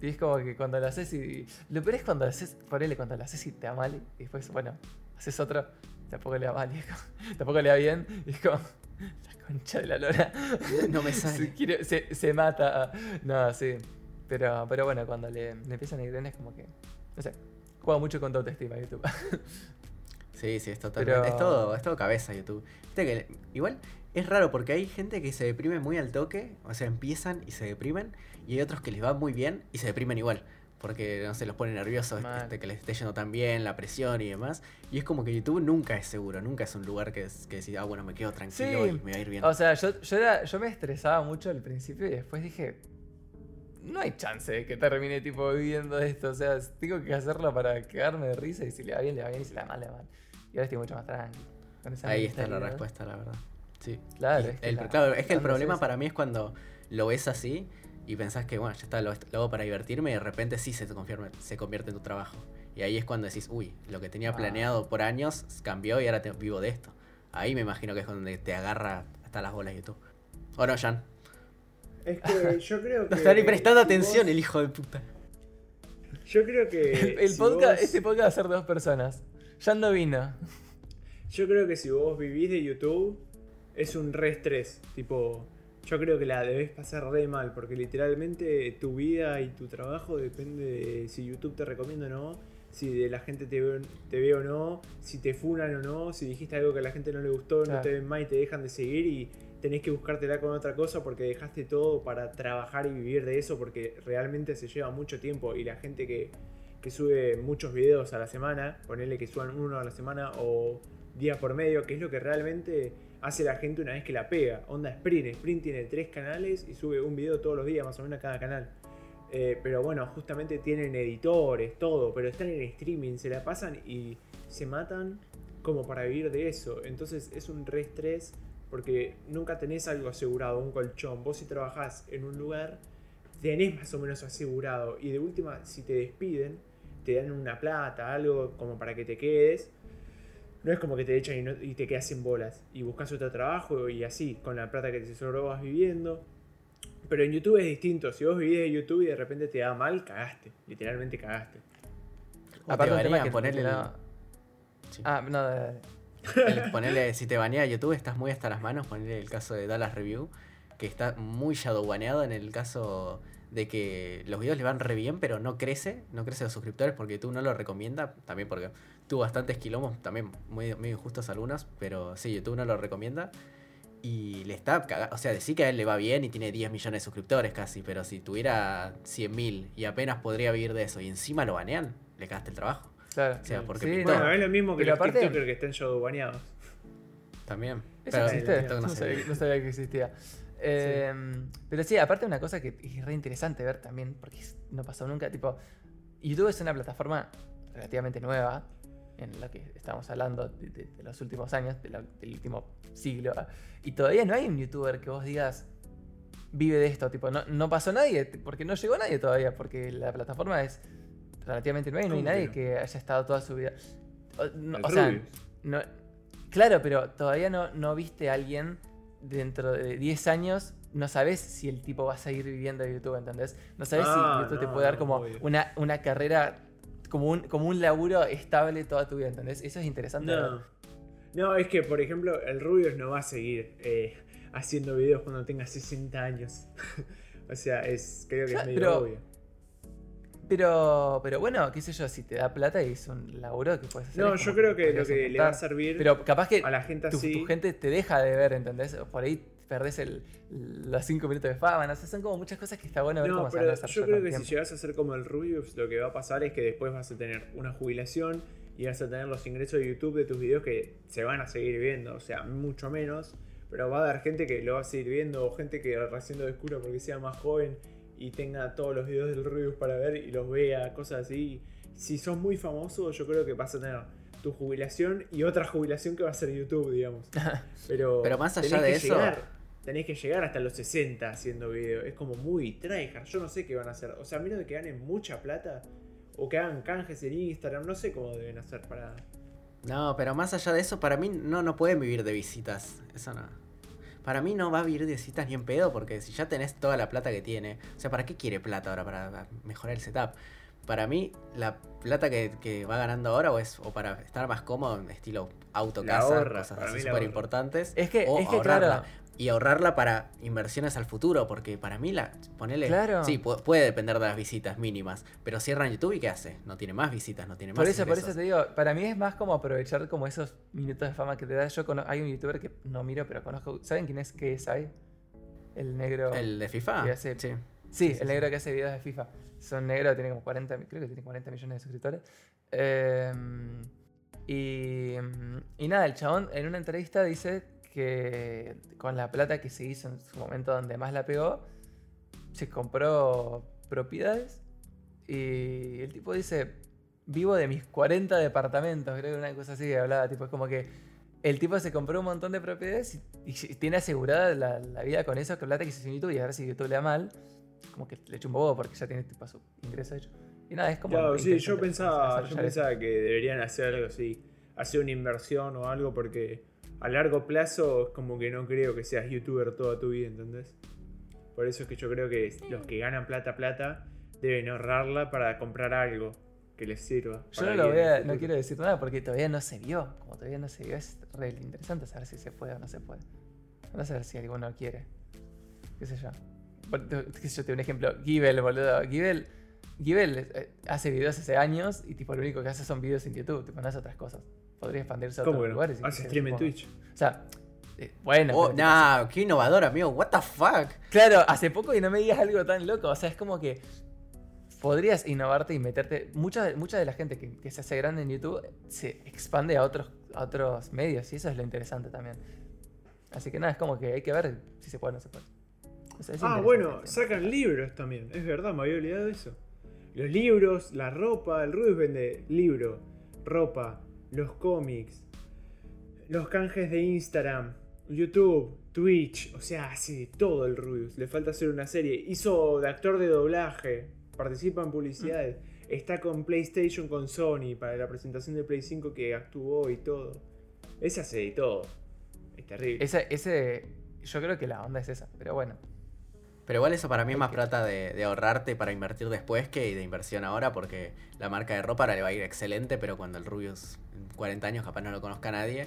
Y es como que cuando lo haces y. Lo peor es cuando lo haces, ponele cuando lo haces y te da mal. Y después, bueno, haces otro, tampoco le da mal. Y es como- <laughs> tampoco le da bien. Y es como. <laughs> La concha de la lora. <laughs> No me Se, sale. quiere- se, se mata. No, sí. Pero, pero bueno, cuando le, le empiezan a ir bien es como que. No sé. Juega mucho con tu autoestima YouTube. Sí, sí, es totalmente. Pero- Es, todo, es todo cabeza YouTube. Viste que igual es raro porque hay gente que se deprime muy al toque, o sea, empiezan y se deprimen, y hay otros que les va muy bien y se deprimen igual. Porque, no sé, los pone nerviosos este, que les esté yendo tan bien, la presión y demás. Y es como que YouTube nunca es seguro, nunca es un lugar que, es- que decís, ah, bueno, me quedo tranquilo Sí. y me va a ir bien. O sea, yo, yo, era- yo me estresaba mucho al principio y después dije, no hay chance de que termine tipo viviendo esto. O sea, tengo que hacerlo para quedarme de risa y si le va bien, le va bien y si le va mal, le va mal. Y ahora estoy mucho más tranquilo. Ahí está la respuesta, la verdad. Sí. Claro, es que el, la- claro, es que el problema para mí es cuando lo ves así y pensás que, bueno, ya está, lo, lo hago para divertirme y de repente sí se, te convierte, se convierte en tu trabajo. Y ahí es cuando decís, uy, lo que tenía Ah. planeado por años cambió y ahora te- vivo de esto. Ahí me imagino que es donde te agarra hasta las bolas YouTube. ¿O no, Jan? Es que yo creo <laughs> que. No está ni prestando si atención vos- el hijo de puta. Yo creo que. El, el si podcast, vos- este podcast va a ser de dos personas. Ya no vino. Yo creo que si vos vivís de YouTube, es un re estrés. Tipo, yo creo que la debes pasar re mal, porque literalmente tu vida y tu trabajo depende de si YouTube te recomienda o no, si de la gente te ve, te ve o no, si te funan o no, si dijiste algo que a la gente no le gustó, no Claro. te ven más y te dejan de seguir y tenés que buscártela con otra cosa porque dejaste todo para trabajar y vivir de eso porque realmente se lleva mucho tiempo y la gente que, que sube muchos videos a la semana, ponerle que suban uno a la semana o día por medio, que es lo que realmente hace la gente una vez que la pega. Onda Sprint, Sprint tiene tres canales y sube un video todos los días más o menos a cada canal. Eh, pero bueno, justamente tienen editores, todo, pero están en streaming, se la pasan y se matan como para vivir de eso. Entonces es un re estrés porque nunca tenés algo asegurado, un colchón. Vos si trabajás en un lugar, tenés más o menos asegurado. Y de última, si te despiden, te dan una plata, algo como para que te quedes. No es como que te echan y, no- y te quedas sin bolas. Y buscas otro trabajo y así, con la plata que te sobró vas viviendo. Pero en YouTube es distinto. Si vos vivís de YouTube y de repente te da mal, cagaste. Literalmente cagaste. O Aparte te banean, ponerle sí. Ah, no, dale, dale. El- ponele, si te banea YouTube, estás muy hasta las manos. Ponele el caso de Dallas Review, que está muy shadowbaneado en el caso de que los videos le van re bien, pero no crece, no crece los suscriptores porque YouTube no lo recomienda. También porque tuvo bastantes quilombos, también muy, muy injustos algunos, pero sí, YouTube no lo recomienda. Y le está cagando, o sea, decir que a él le va bien y tiene 10 millones de suscriptores casi, pero si tuviera 100 mil y apenas podría vivir de eso y encima lo banean, le cagaste el trabajo. Claro. O sea, porque Sí, pintó. no. Bueno, es lo mismo que Pero los aparte- TikTokers que están shadowbaneados. También. Eso Pero existe, no no, sabía, no sabía que existía. Eh, Pero sí, aparte una cosa que es re interesante ver también, porque no pasó nunca, tipo, YouTube es una plataforma relativamente nueva, en la que estamos hablando de, de- de los últimos años, de la- del último siglo, y todavía no hay un youtuber que vos digas vive de esto, tipo, no, no pasó nadie, porque no llegó nadie todavía, porque la plataforma es relativamente nueva y no hay ¿Cómo que nadie que haya estado toda su vida. O, no- o sea, no, claro, pero todavía no, no viste a alguien dentro de 10 años, no sabes si el tipo va a seguir viviendo de YouTube, ¿entendés? No sabes Ah, si YouTube te puede dar como una, una carrera, como un, como un laburo estable toda tu vida, ¿entendés? Eso es interesante. No. No, es que, por ejemplo, el Rubius no va a seguir eh, haciendo videos cuando tenga 60 años. <laughs> o sea, es creo que es medio pero- obvio. Pero, pero bueno, qué sé yo, si te da plata y es un laburo que puedes hacer. No, yo creo que lo que le va a servir Pero capaz que a la gente tu, así. tu gente te deja de ver, ¿entendés? Por ahí perdés el, los 5 minutos de fama, no sé, son como muchas cosas que está bueno ver No, cómo se pero van a desarrollar yo creo que si llegas a ser como el Rubius, lo que va a pasar es que después vas a tener una jubilación y vas a tener los ingresos de YouTube de tus videos que se van a seguir viendo, o sea, mucho menos. Pero va a haber gente que lo va a seguir viendo, o gente que recién lo descubra porque sea más joven y tenga todos los videos del Rubius para ver y los vea, cosas así. Si sos muy famoso, yo creo que vas a tener tu jubilación y otra jubilación que va a ser YouTube, digamos. <laughs> Pero, Pero más allá tenés de que eso- llegar- tenés que llegar hasta los 60 haciendo video. Es como muy tryhard. Yo no sé qué van a hacer. O sea, a menos de que ganen mucha plata o que hagan canjes en Instagram, no sé cómo deben hacer para. No, pero más allá de eso, para mí no, no pueden vivir de visitas. Eso no. Para mí no va a vivir de visitas ni en pedo, porque si ya tenés toda la plata que tiene. O sea, ¿para qué quiere plata ahora? Para mejorar el setup. Para mí, la plata que, que va ganando ahora o es o para estar más cómodo, estilo auto, casa, ahorra, cosas así súper importantes. Es que, o es que ahorrarla. claro, Y ahorrarla para inversiones al futuro, porque para mí la. Ponele. Claro. Sí, pu- puede depender de las visitas mínimas. Pero cierran YouTube y ¿qué hace? No tiene más visitas, no tiene más por eso, por eso te digo, para mí es más como aprovechar como esos minutos de fama que te da. Yo hay un youtuber que no miro, pero conozco. ¿Saben quién es KSI? El negro. ¿El de FIFA? que hace- Sí. Sí, Sí, sí, el negro que hace videos de FIFA. Son negro, tiene como 40, mi- creo que tiene 40 millones de suscriptores. Eh, y, y nada, el chabón en una entrevista dice que con la plata que se hizo en su momento donde más la pegó, se compró propiedades. Y el tipo dice, vivo de mis 40 departamentos, creo que una cosa así que hablaba, tipo, es como que el tipo se compró un montón de propiedades y, y tiene asegurada la, la vida con eso, que plata que se hizo en YouTube y a ver si YouTube le da mal, como que le echa un bobo porque ya tiene tipo su ingreso hecho. Y nada, es como... Claro, sí, yo pensaba, yo pensaba que deberían hacer algo así. Hacer una inversión o algo porque a largo plazo es como que no creo que seas youtuber toda tu vida, ¿entendés? Por eso es que yo creo que los que ganan plata, plata, deben ahorrarla para comprar algo que les sirva. Yo no, lo voy a- no quiero decir nada porque todavía no se vio. Como todavía no se vio, es re interesante saber si se puede o no se puede. No sé si alguno quiere. ¿Qué sé yo? ¿Qué sé yo? Te doy un ejemplo. Gibel, boludo. Gibel, Gibel eh, hace videos hace años y tipo lo único que hace son videos en YouTube. Tipo, no hace otras cosas. Podría expandirse a ¿Cómo otros que no? lugares. Hace stream en. Twitch. O sea, Eh, bueno. Oh, nah, qué innovador, amigo. What the fuck? Claro, hace poco y no me digas algo tan loco. O sea, es como que podrías innovarte y meterte. Mucha, de- mucha de la gente que, que se hace grande en YouTube se expande a otros, a otros medios y eso es lo interesante también. Así que nada, es como que hay que ver si se puede o no se puede. O sea, es Ah, bueno, sacan libros también. Es verdad, me había olvidado de eso. Los libros, la ropa. El Rubius vende libro, ropa, los cómics, los canjes de Instagram, YouTube, Twitch. O sea, hace todo el Rubius. Le falta hacer una serie. Hizo de actor de doblaje. Participa en publicidades. Está con PlayStation, con Sony para la presentación de Play 5 que actuó y todo. Ese hace de todo. Es terrible. Ese, ese, yo creo que la onda es esa, pero bueno. Pero igual eso para mí es más plata de, de ahorrarte para invertir después que de inversión ahora, porque la marca de ropa ahora le va a ir excelente, pero cuando el Rubius en 40 años capaz no lo conozca nadie,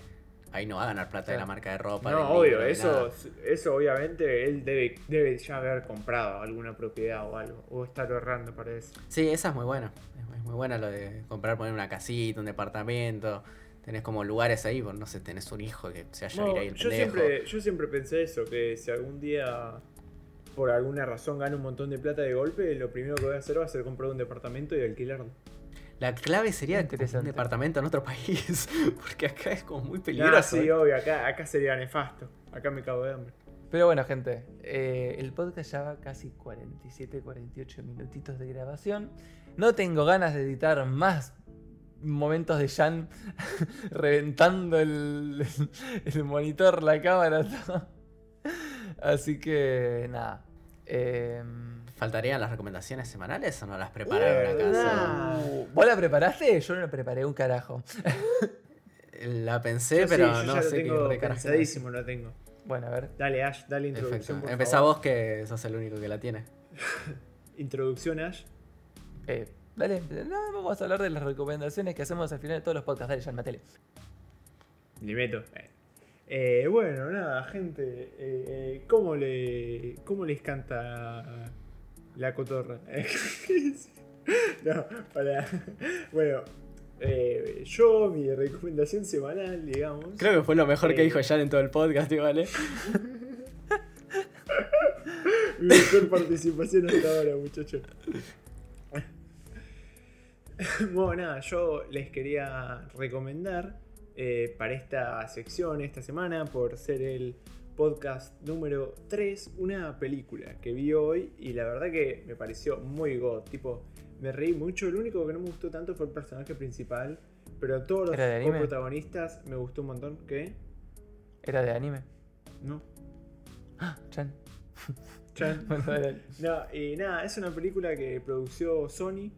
ahí no va a ganar plata de la marca de ropa. No, obvio, libro, eso, nada. eso obviamente él debe, debe ya haber comprado alguna propiedad o algo, o estar ahorrando para eso. Sí, esa es muy buena. Es, muy buena lo de comprar, poner una casita, un departamento. Tenés como lugares ahí, no sé, tenés un hijo que se vaya a No, ir ahí el yo, pendejo. siempre, yo siempre pensé eso, que si algún día por alguna razón gano un montón de plata de golpe, lo primero que voy a hacer va a ser comprar un departamento y alquilarlo. La clave sería un departamento en otro <laughs> país, porque acá es como muy Nah, peligroso. sí, ¿eh? obvio, acá, acá sería nefasto. Acá me cago de hambre. Pero bueno, gente, eh, el podcast ya va casi 47, 48 minutitos de grabación. No tengo ganas de editar más momentos de Jan <laughs> reventando el, el monitor, la cámara, todo. Así que nada. em, ¿Faltarían las recomendaciones semanales o no las prepararon acaso? Nah. uh, ¿Vos la preparaste? Yo no la preparé un carajo. <laughs> La pensé, Yo sí, pero yo no ya sé lo qué tengo pensadísimo, lo tengo. Bueno, a ver. Dale, Ash, dale introducción. por Empezá favor. vos que sos el único que la tiene. <laughs> Introducción, Ash. eh, dale, no, vamos a hablar de las recomendaciones que hacemos al final de todos los podcasts. Dale, Jan, matele. Le meto. Eh. Eh, bueno, nada, gente. eh, eh, ¿cómo, le, ¿Cómo les canta la cotorra? <laughs> no, para. Bueno, eh, yo, mi recomendación semanal, digamos. Creo que fue lo mejor que dijo Jan en todo el podcast, igual, ¿eh? Mi mejor participación hasta ahora, muchachos. Bueno, nada, yo les quería recomendar eh, para esta sección, esta semana, por ser el podcast número 3, una película que vi hoy y la verdad que me pareció muy god. Tipo, me reí mucho. Lo único que no me gustó tanto fue el personaje principal, pero todos los protagonistas me gustó un montón. ¿Qué? ¿Era de anime? ¿No? Ah. Chan. <laughs> Dale. No, y nada, es una película que produció Sony.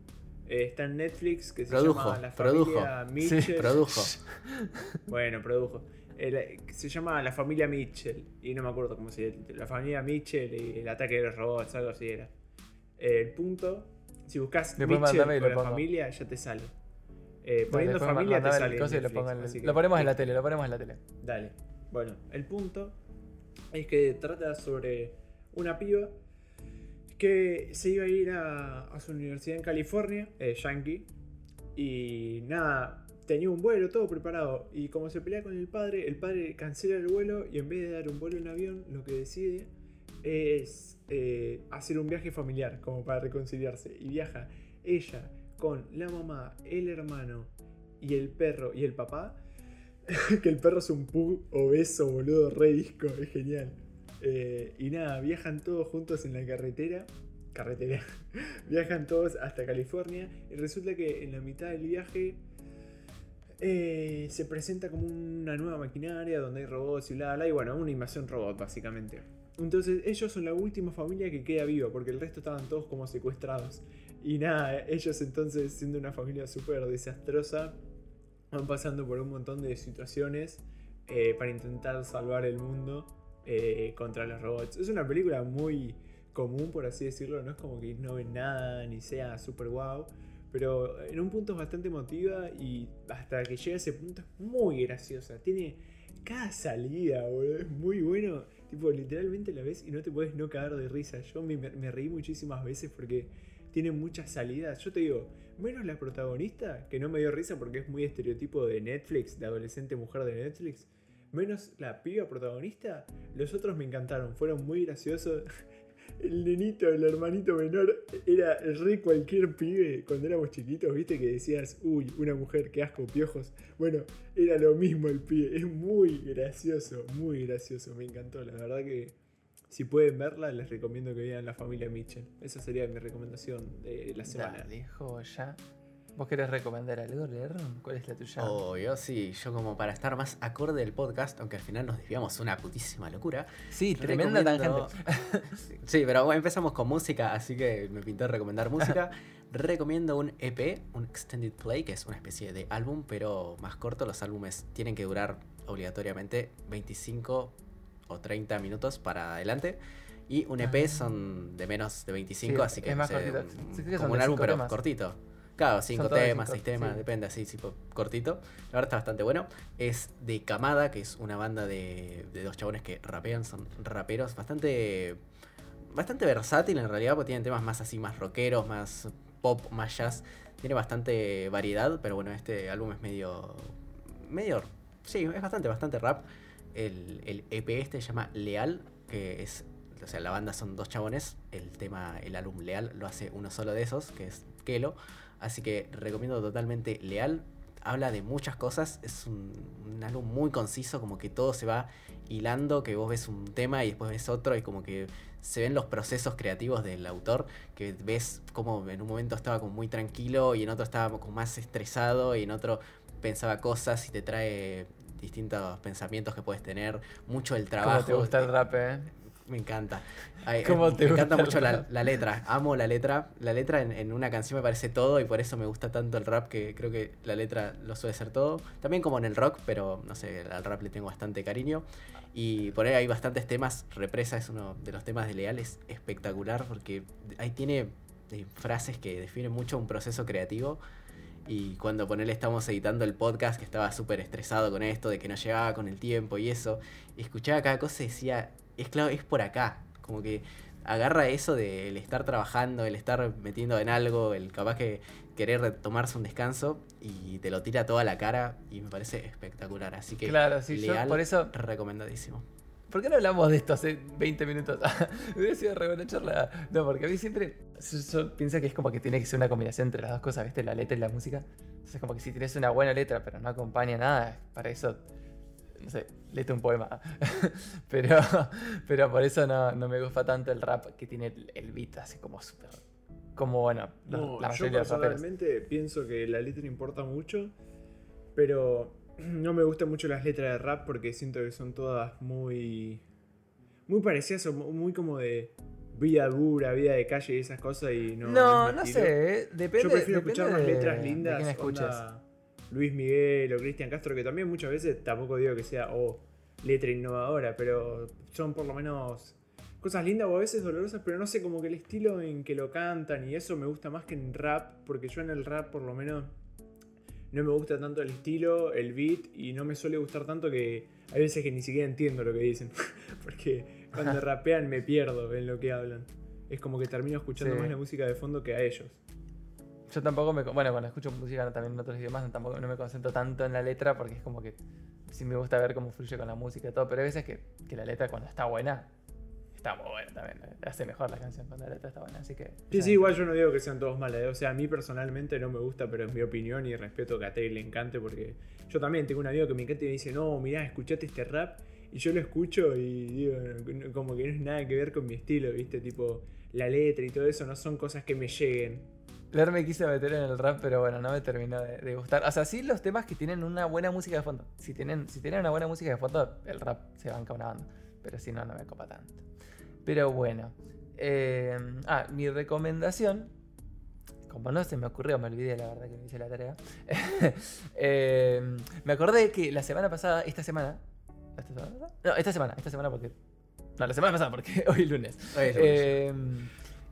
Eh, está en Netflix, que se Produjo, llama La produjo. familia Mitchell. Produjo. <laughs> Bueno, produjo. El- se llama La familia Mitchell. Y no me acuerdo cómo se llama. La familia Mitchell y el ataque de los robots, algo así era. El punto, si buscas Mitchell mandame con la pongo. familia, ya te sale. Eh, poniendo después familia te sale. que- lo ponemos en la tele, lo ponemos en la tele. Dale. Bueno, el punto es que trata sobre una piba que se iba a ir a, su universidad en California, eh, Yankee, y nada, tenía un vuelo todo preparado. Y como se pelea con el padre, el padre cancela el vuelo y en vez de dar un vuelo en avión, lo que decide es eh, hacer un viaje familiar, como para reconciliarse. Y viaja ella con la mamá, el hermano y el perro y el papá. <laughs> que el perro es un pug obeso, boludo, re disco, es genial. Eh, y nada, viajan todos juntos en la carretera. Carretera. <laughs> viajan todos hasta California. Y resulta que en la mitad del viaje eh, se presenta como una nueva maquinaria donde hay robots y bla bla. Y bueno, una invasión robot, básicamente. Entonces, ellos son la última familia que queda viva, porque el resto estaban todos como secuestrados. Y nada, ellos entonces, siendo una familia súper desastrosa, van pasando por un montón de situaciones eh, para intentar salvar el mundo eh, contra los robots. Es una película muy común, por así decirlo, no es como que no ven nada ni sea super wow, pero en un punto es bastante emotiva y hasta que llega a ese punto es muy graciosa. Tiene cada salida, boludo, es muy bueno. Tipo, literalmente la ves y no te puedes no cagar de risa. Yo me, me reí muchísimas veces porque tiene muchas salidas. Yo te digo, menos la protagonista, que no me dio risa porque es muy estereotipo de Netflix, de adolescente mujer de Netflix. Menos la piba protagonista, los otros me encantaron, fueron muy graciosos. <laughs> El nenito, el hermanito menor, era re cualquier pibe cuando éramos chiquitos, viste que decías, uy, una mujer, qué asco, piojos. Bueno, era lo mismo el pibe, es muy gracioso, muy gracioso, me encantó, la verdad que si pueden verla, les recomiendo que vean La Familia Mitchell. Esa sería mi recomendación de la semana. Dale, ya. ¿Vos querés recomendar algo, leer? ¿Cuál es la tuya? Oh, yo sí, yo como para estar más acorde del podcast, aunque al final nos desviamos una putísima locura. Sí, tremenda recomiendo- <laughs> sí, pero bueno, empezamos con música, así que me pintó recomendar música. <laughs> Recomiendo un EP, un Extended Play, que es una especie de álbum, pero más corto. Los álbumes tienen que durar obligatoriamente 25 o 30 minutos para adelante. Y un EP Ah. son de menos de 25, Sí, así que es más no sé, cortito. un- Sí, creo que son como un álbum, pero temas. cortito. Claro, cinco temas, cinco, seis temas, sí. depende, así, tipo cortito. La verdad está bastante bueno. Es de Kamada, que es una banda de, de dos chabones que rapean, son raperos, bastante bastante versátil en realidad, porque tienen temas más así, más rockeros, más pop, más jazz. Tiene bastante variedad, pero bueno, este álbum es medio. medio. sí, es bastante, bastante rap. El, el EP este se llama Leal, que es. O sea, la banda son dos chabones. El tema, el álbum Leal, lo hace uno solo de esos, que es Kelo. Así que recomiendo totalmente Leal. Habla de muchas cosas. Es un, un álbum muy conciso, como que todo se va hilando, que vos ves un tema y después ves otro y como que se ven los procesos creativos del autor, que ves como en un momento estaba como muy tranquilo y en otro estaba como más estresado y en otro pensaba cosas y te trae distintos pensamientos que puedes tener, mucho el trabajo. ¿Cómo te gusta el rap, eh? Me encanta. Ay, ¿Cómo eh, te me encanta mucho la, la letra. Amo la letra. La letra en, en una canción me parece todo y por eso me gusta tanto el rap que creo que la letra lo suele ser todo. También como en el rock, pero no sé, al rap le tengo bastante cariño. Y por ahí hay bastantes temas. Represa es uno de los temas de Leal, es espectacular porque ahí tiene eh, frases que definen mucho un proceso creativo. Y cuando ponele estamos editando el podcast, que estaba súper estresado con esto, de que no llegaba con el tiempo y eso, y escuchaba cada cosa y decía, es claro, es por acá. Como que agarra eso del estar trabajando, el estar metiendo en algo, el capaz que querer tomarse un descanso y te lo tira toda la cara y me parece espectacular. Así que Claro, sí, yo Leal, por eso. recomendadísimo. ¿Por qué no hablamos de esto hace 20 minutos? <laughs> Hubiera sido re buena charla. No, porque a mí siempre. Yo, yo pienso que es como que tiene que ser una combinación entre las dos cosas, ¿viste? La letra y la música. Entonces, como que si tienes una buena letra, pero no acompaña nada, para eso. No sé, léete un poema. <laughs> pero, pero por eso no, no me gusta tanto el rap que tiene el, el beat así como súper. Como bueno, los- No, la yo mayoría de los raperos. personalmente pienso que la letra importa mucho, pero <clears throat> no me gustan mucho las letras de rap porque siento que son todas muy muy parecidas muy como de vida dura, vida de calle y esas cosas y no No, no estilo. sé, eh, depende. Yo prefiero depende escuchar unas de- letras de lindas, quién escuches. onda Luis Miguel o Cristian Castro, que también muchas veces tampoco digo que sea oh, letra innovadora, pero son por lo menos cosas lindas o a veces dolorosas, pero no sé, como que el estilo en que lo cantan y eso me gusta más que en rap, porque yo en el rap por lo menos no me gusta tanto el estilo, el beat y no me suele gustar tanto que hay veces que ni siquiera entiendo lo que dicen, <laughs> porque cuando <laughs> rapean me pierdo en lo que hablan. Es como que termino escuchando Sí. más la música de fondo que a ellos. Yo tampoco me. Bueno, cuando escucho música también en otros idiomas, tampoco no me concentro tanto en la letra porque es como que sí me gusta ver cómo fluye con la música y todo. Pero hay veces que, que la letra cuando está buena, está muy buena también. Hace mejor la canción cuando la letra está buena. Así que. Sí, sí, igual yo no digo que sean todos malas. ¿eh? O sea, a mí personalmente no me gusta, pero es mi opinión y respeto que a Tay le encante porque yo también tengo un amigo que me encanta y me dice, no, mirá, escuchate este rap. Y yo lo escucho y digo, como que no es nada que ver con mi estilo, ¿viste? Tipo, la letra y todo eso no son cosas que me lleguen. Leer me quise meter en el rap, pero bueno, no me terminó de, de gustar. O sea, sí los temas que tienen una buena música de fondo. Si tienen, si tienen una buena música de fondo, el rap se banca una banda. Pero si no, no me copa tanto. Pero bueno. eh, ah, mi recomendación. Como no se me ocurrió, me olvidé la verdad que me hice la tarea. <laughs> Eh, me acordé que la semana pasada, esta semana. ¿Esta semana? No, esta semana, esta semana porque. No, la semana pasada porque <laughs> hoy es lunes. Hoy es lunes. Eh,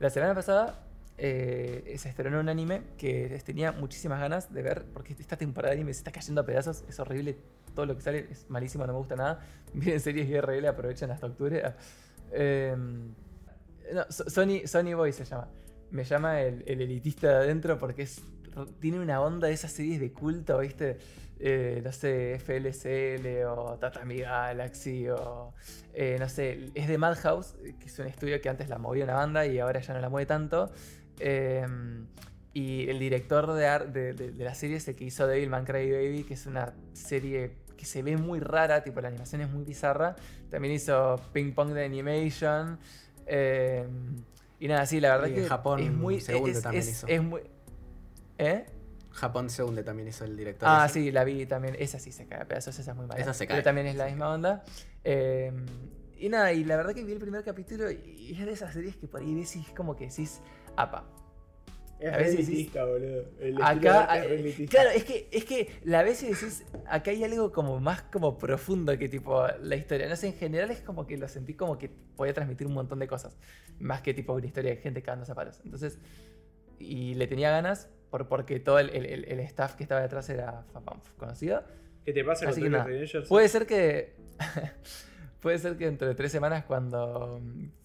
la semana pasada eh, se estrenó un anime que tenía muchísimas ganas de ver, porque esta temporada de anime se está cayendo a pedazos, es horrible, todo lo que sale es malísimo, no me gusta nada. <laughs> Miren series IRL, aprovechen hasta octubre. Ah, eh, no, So- Sony, Sony Boy se llama. Me llama el, el elitista de adentro porque tiene una onda de esas series de culto, ¿viste? Eh, no sé, FLCL o Tatami Galaxy o eh, no sé, es de Madhouse, que es un estudio que antes la movía una banda y ahora ya no la mueve tanto. Eh, y el director de, ar- de, de- de la serie es el que hizo Devilman Cry Baby, que es una serie que se ve muy rara, tipo la animación es muy bizarra. También hizo Ping Pong de Animation. eh, y nada, sí, la verdad Y que Japón es muy. se hunde es, también es- hizo. es muy. ¿Eh? Japón se hunde también hizo el director. Ah, ese. sí, la vi también. Esa sí se cae a pedazos, esa es muy mala. Esa se Pero cae. también es la misma onda. Eh, y nada, y la verdad que vi el primer capítulo y es de esas series que por ahí decís como que decís, apa. Es A veces elitista, boludo. El Acá, es claro, es que, es que la vez y decís, acá hay algo como más como profundo que tipo la historia. No sé, en general es como que lo sentí como que podía transmitir un montón de cosas. Más que tipo una historia de gente cagándose a palos. Entonces, y le tenía ganas por, porque todo el, el- staff que estaba detrás era conocido. ¿Qué te pasa con que? Puede ser que. <laughs> puede ser que dentro de tres semanas, cuando.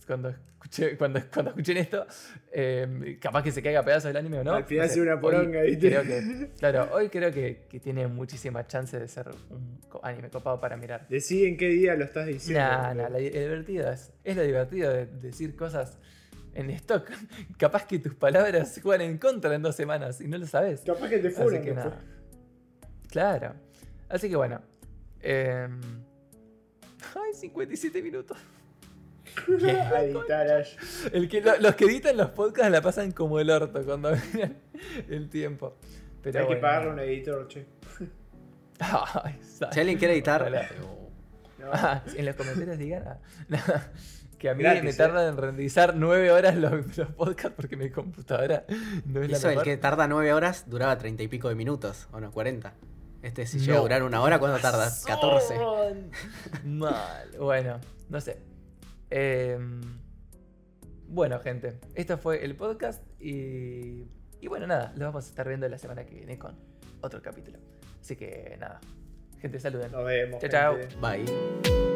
Cuando escuché, cuando, cuando escuchen esto, eh, capaz que se caiga a pedazos el anime o no. Al final sea una poronga, ¿viste? Creo que, claro, hoy creo que, que tiene muchísima chance de ser un anime copado para mirar. Decí en qué día lo estás diciendo. Nah, nah, lo divertido es, es lo divertido de decir cosas en stock. <laughs> Capaz que tus palabras juegan en contra en dos semanas y no lo sabes. Capaz que te Así funan que nada. Claro. Así que bueno. em, <laughs> Ay, 57 minutos. <laughs> El que, lo- los que editan los podcasts la pasan como el orto cuando <laughs> miran el tiempo. Pero Hay que pagarle a un editor, che. <laughs> Ay, Si alguien quiere editar, eh, No. Ah, en los comentarios digan ah, no, que a mí Gratis, me eh. tarda en renderizar 9 horas los, los podcasts porque mi computadora no es la Eso, el mejor. que tarda 9 horas duraba 30 y pico de minutos, o no, 40. Este si No. llega a durar una hora, ¿cuánto tarda? 14. Razón. Mal. Bueno, no sé. Em, bueno, gente, esto fue el podcast y, y bueno, nada, lo vamos a estar viendo la semana que viene con otro capítulo. Así que nada, gente, saluden. Nos vemos. Chao, chao. Bye.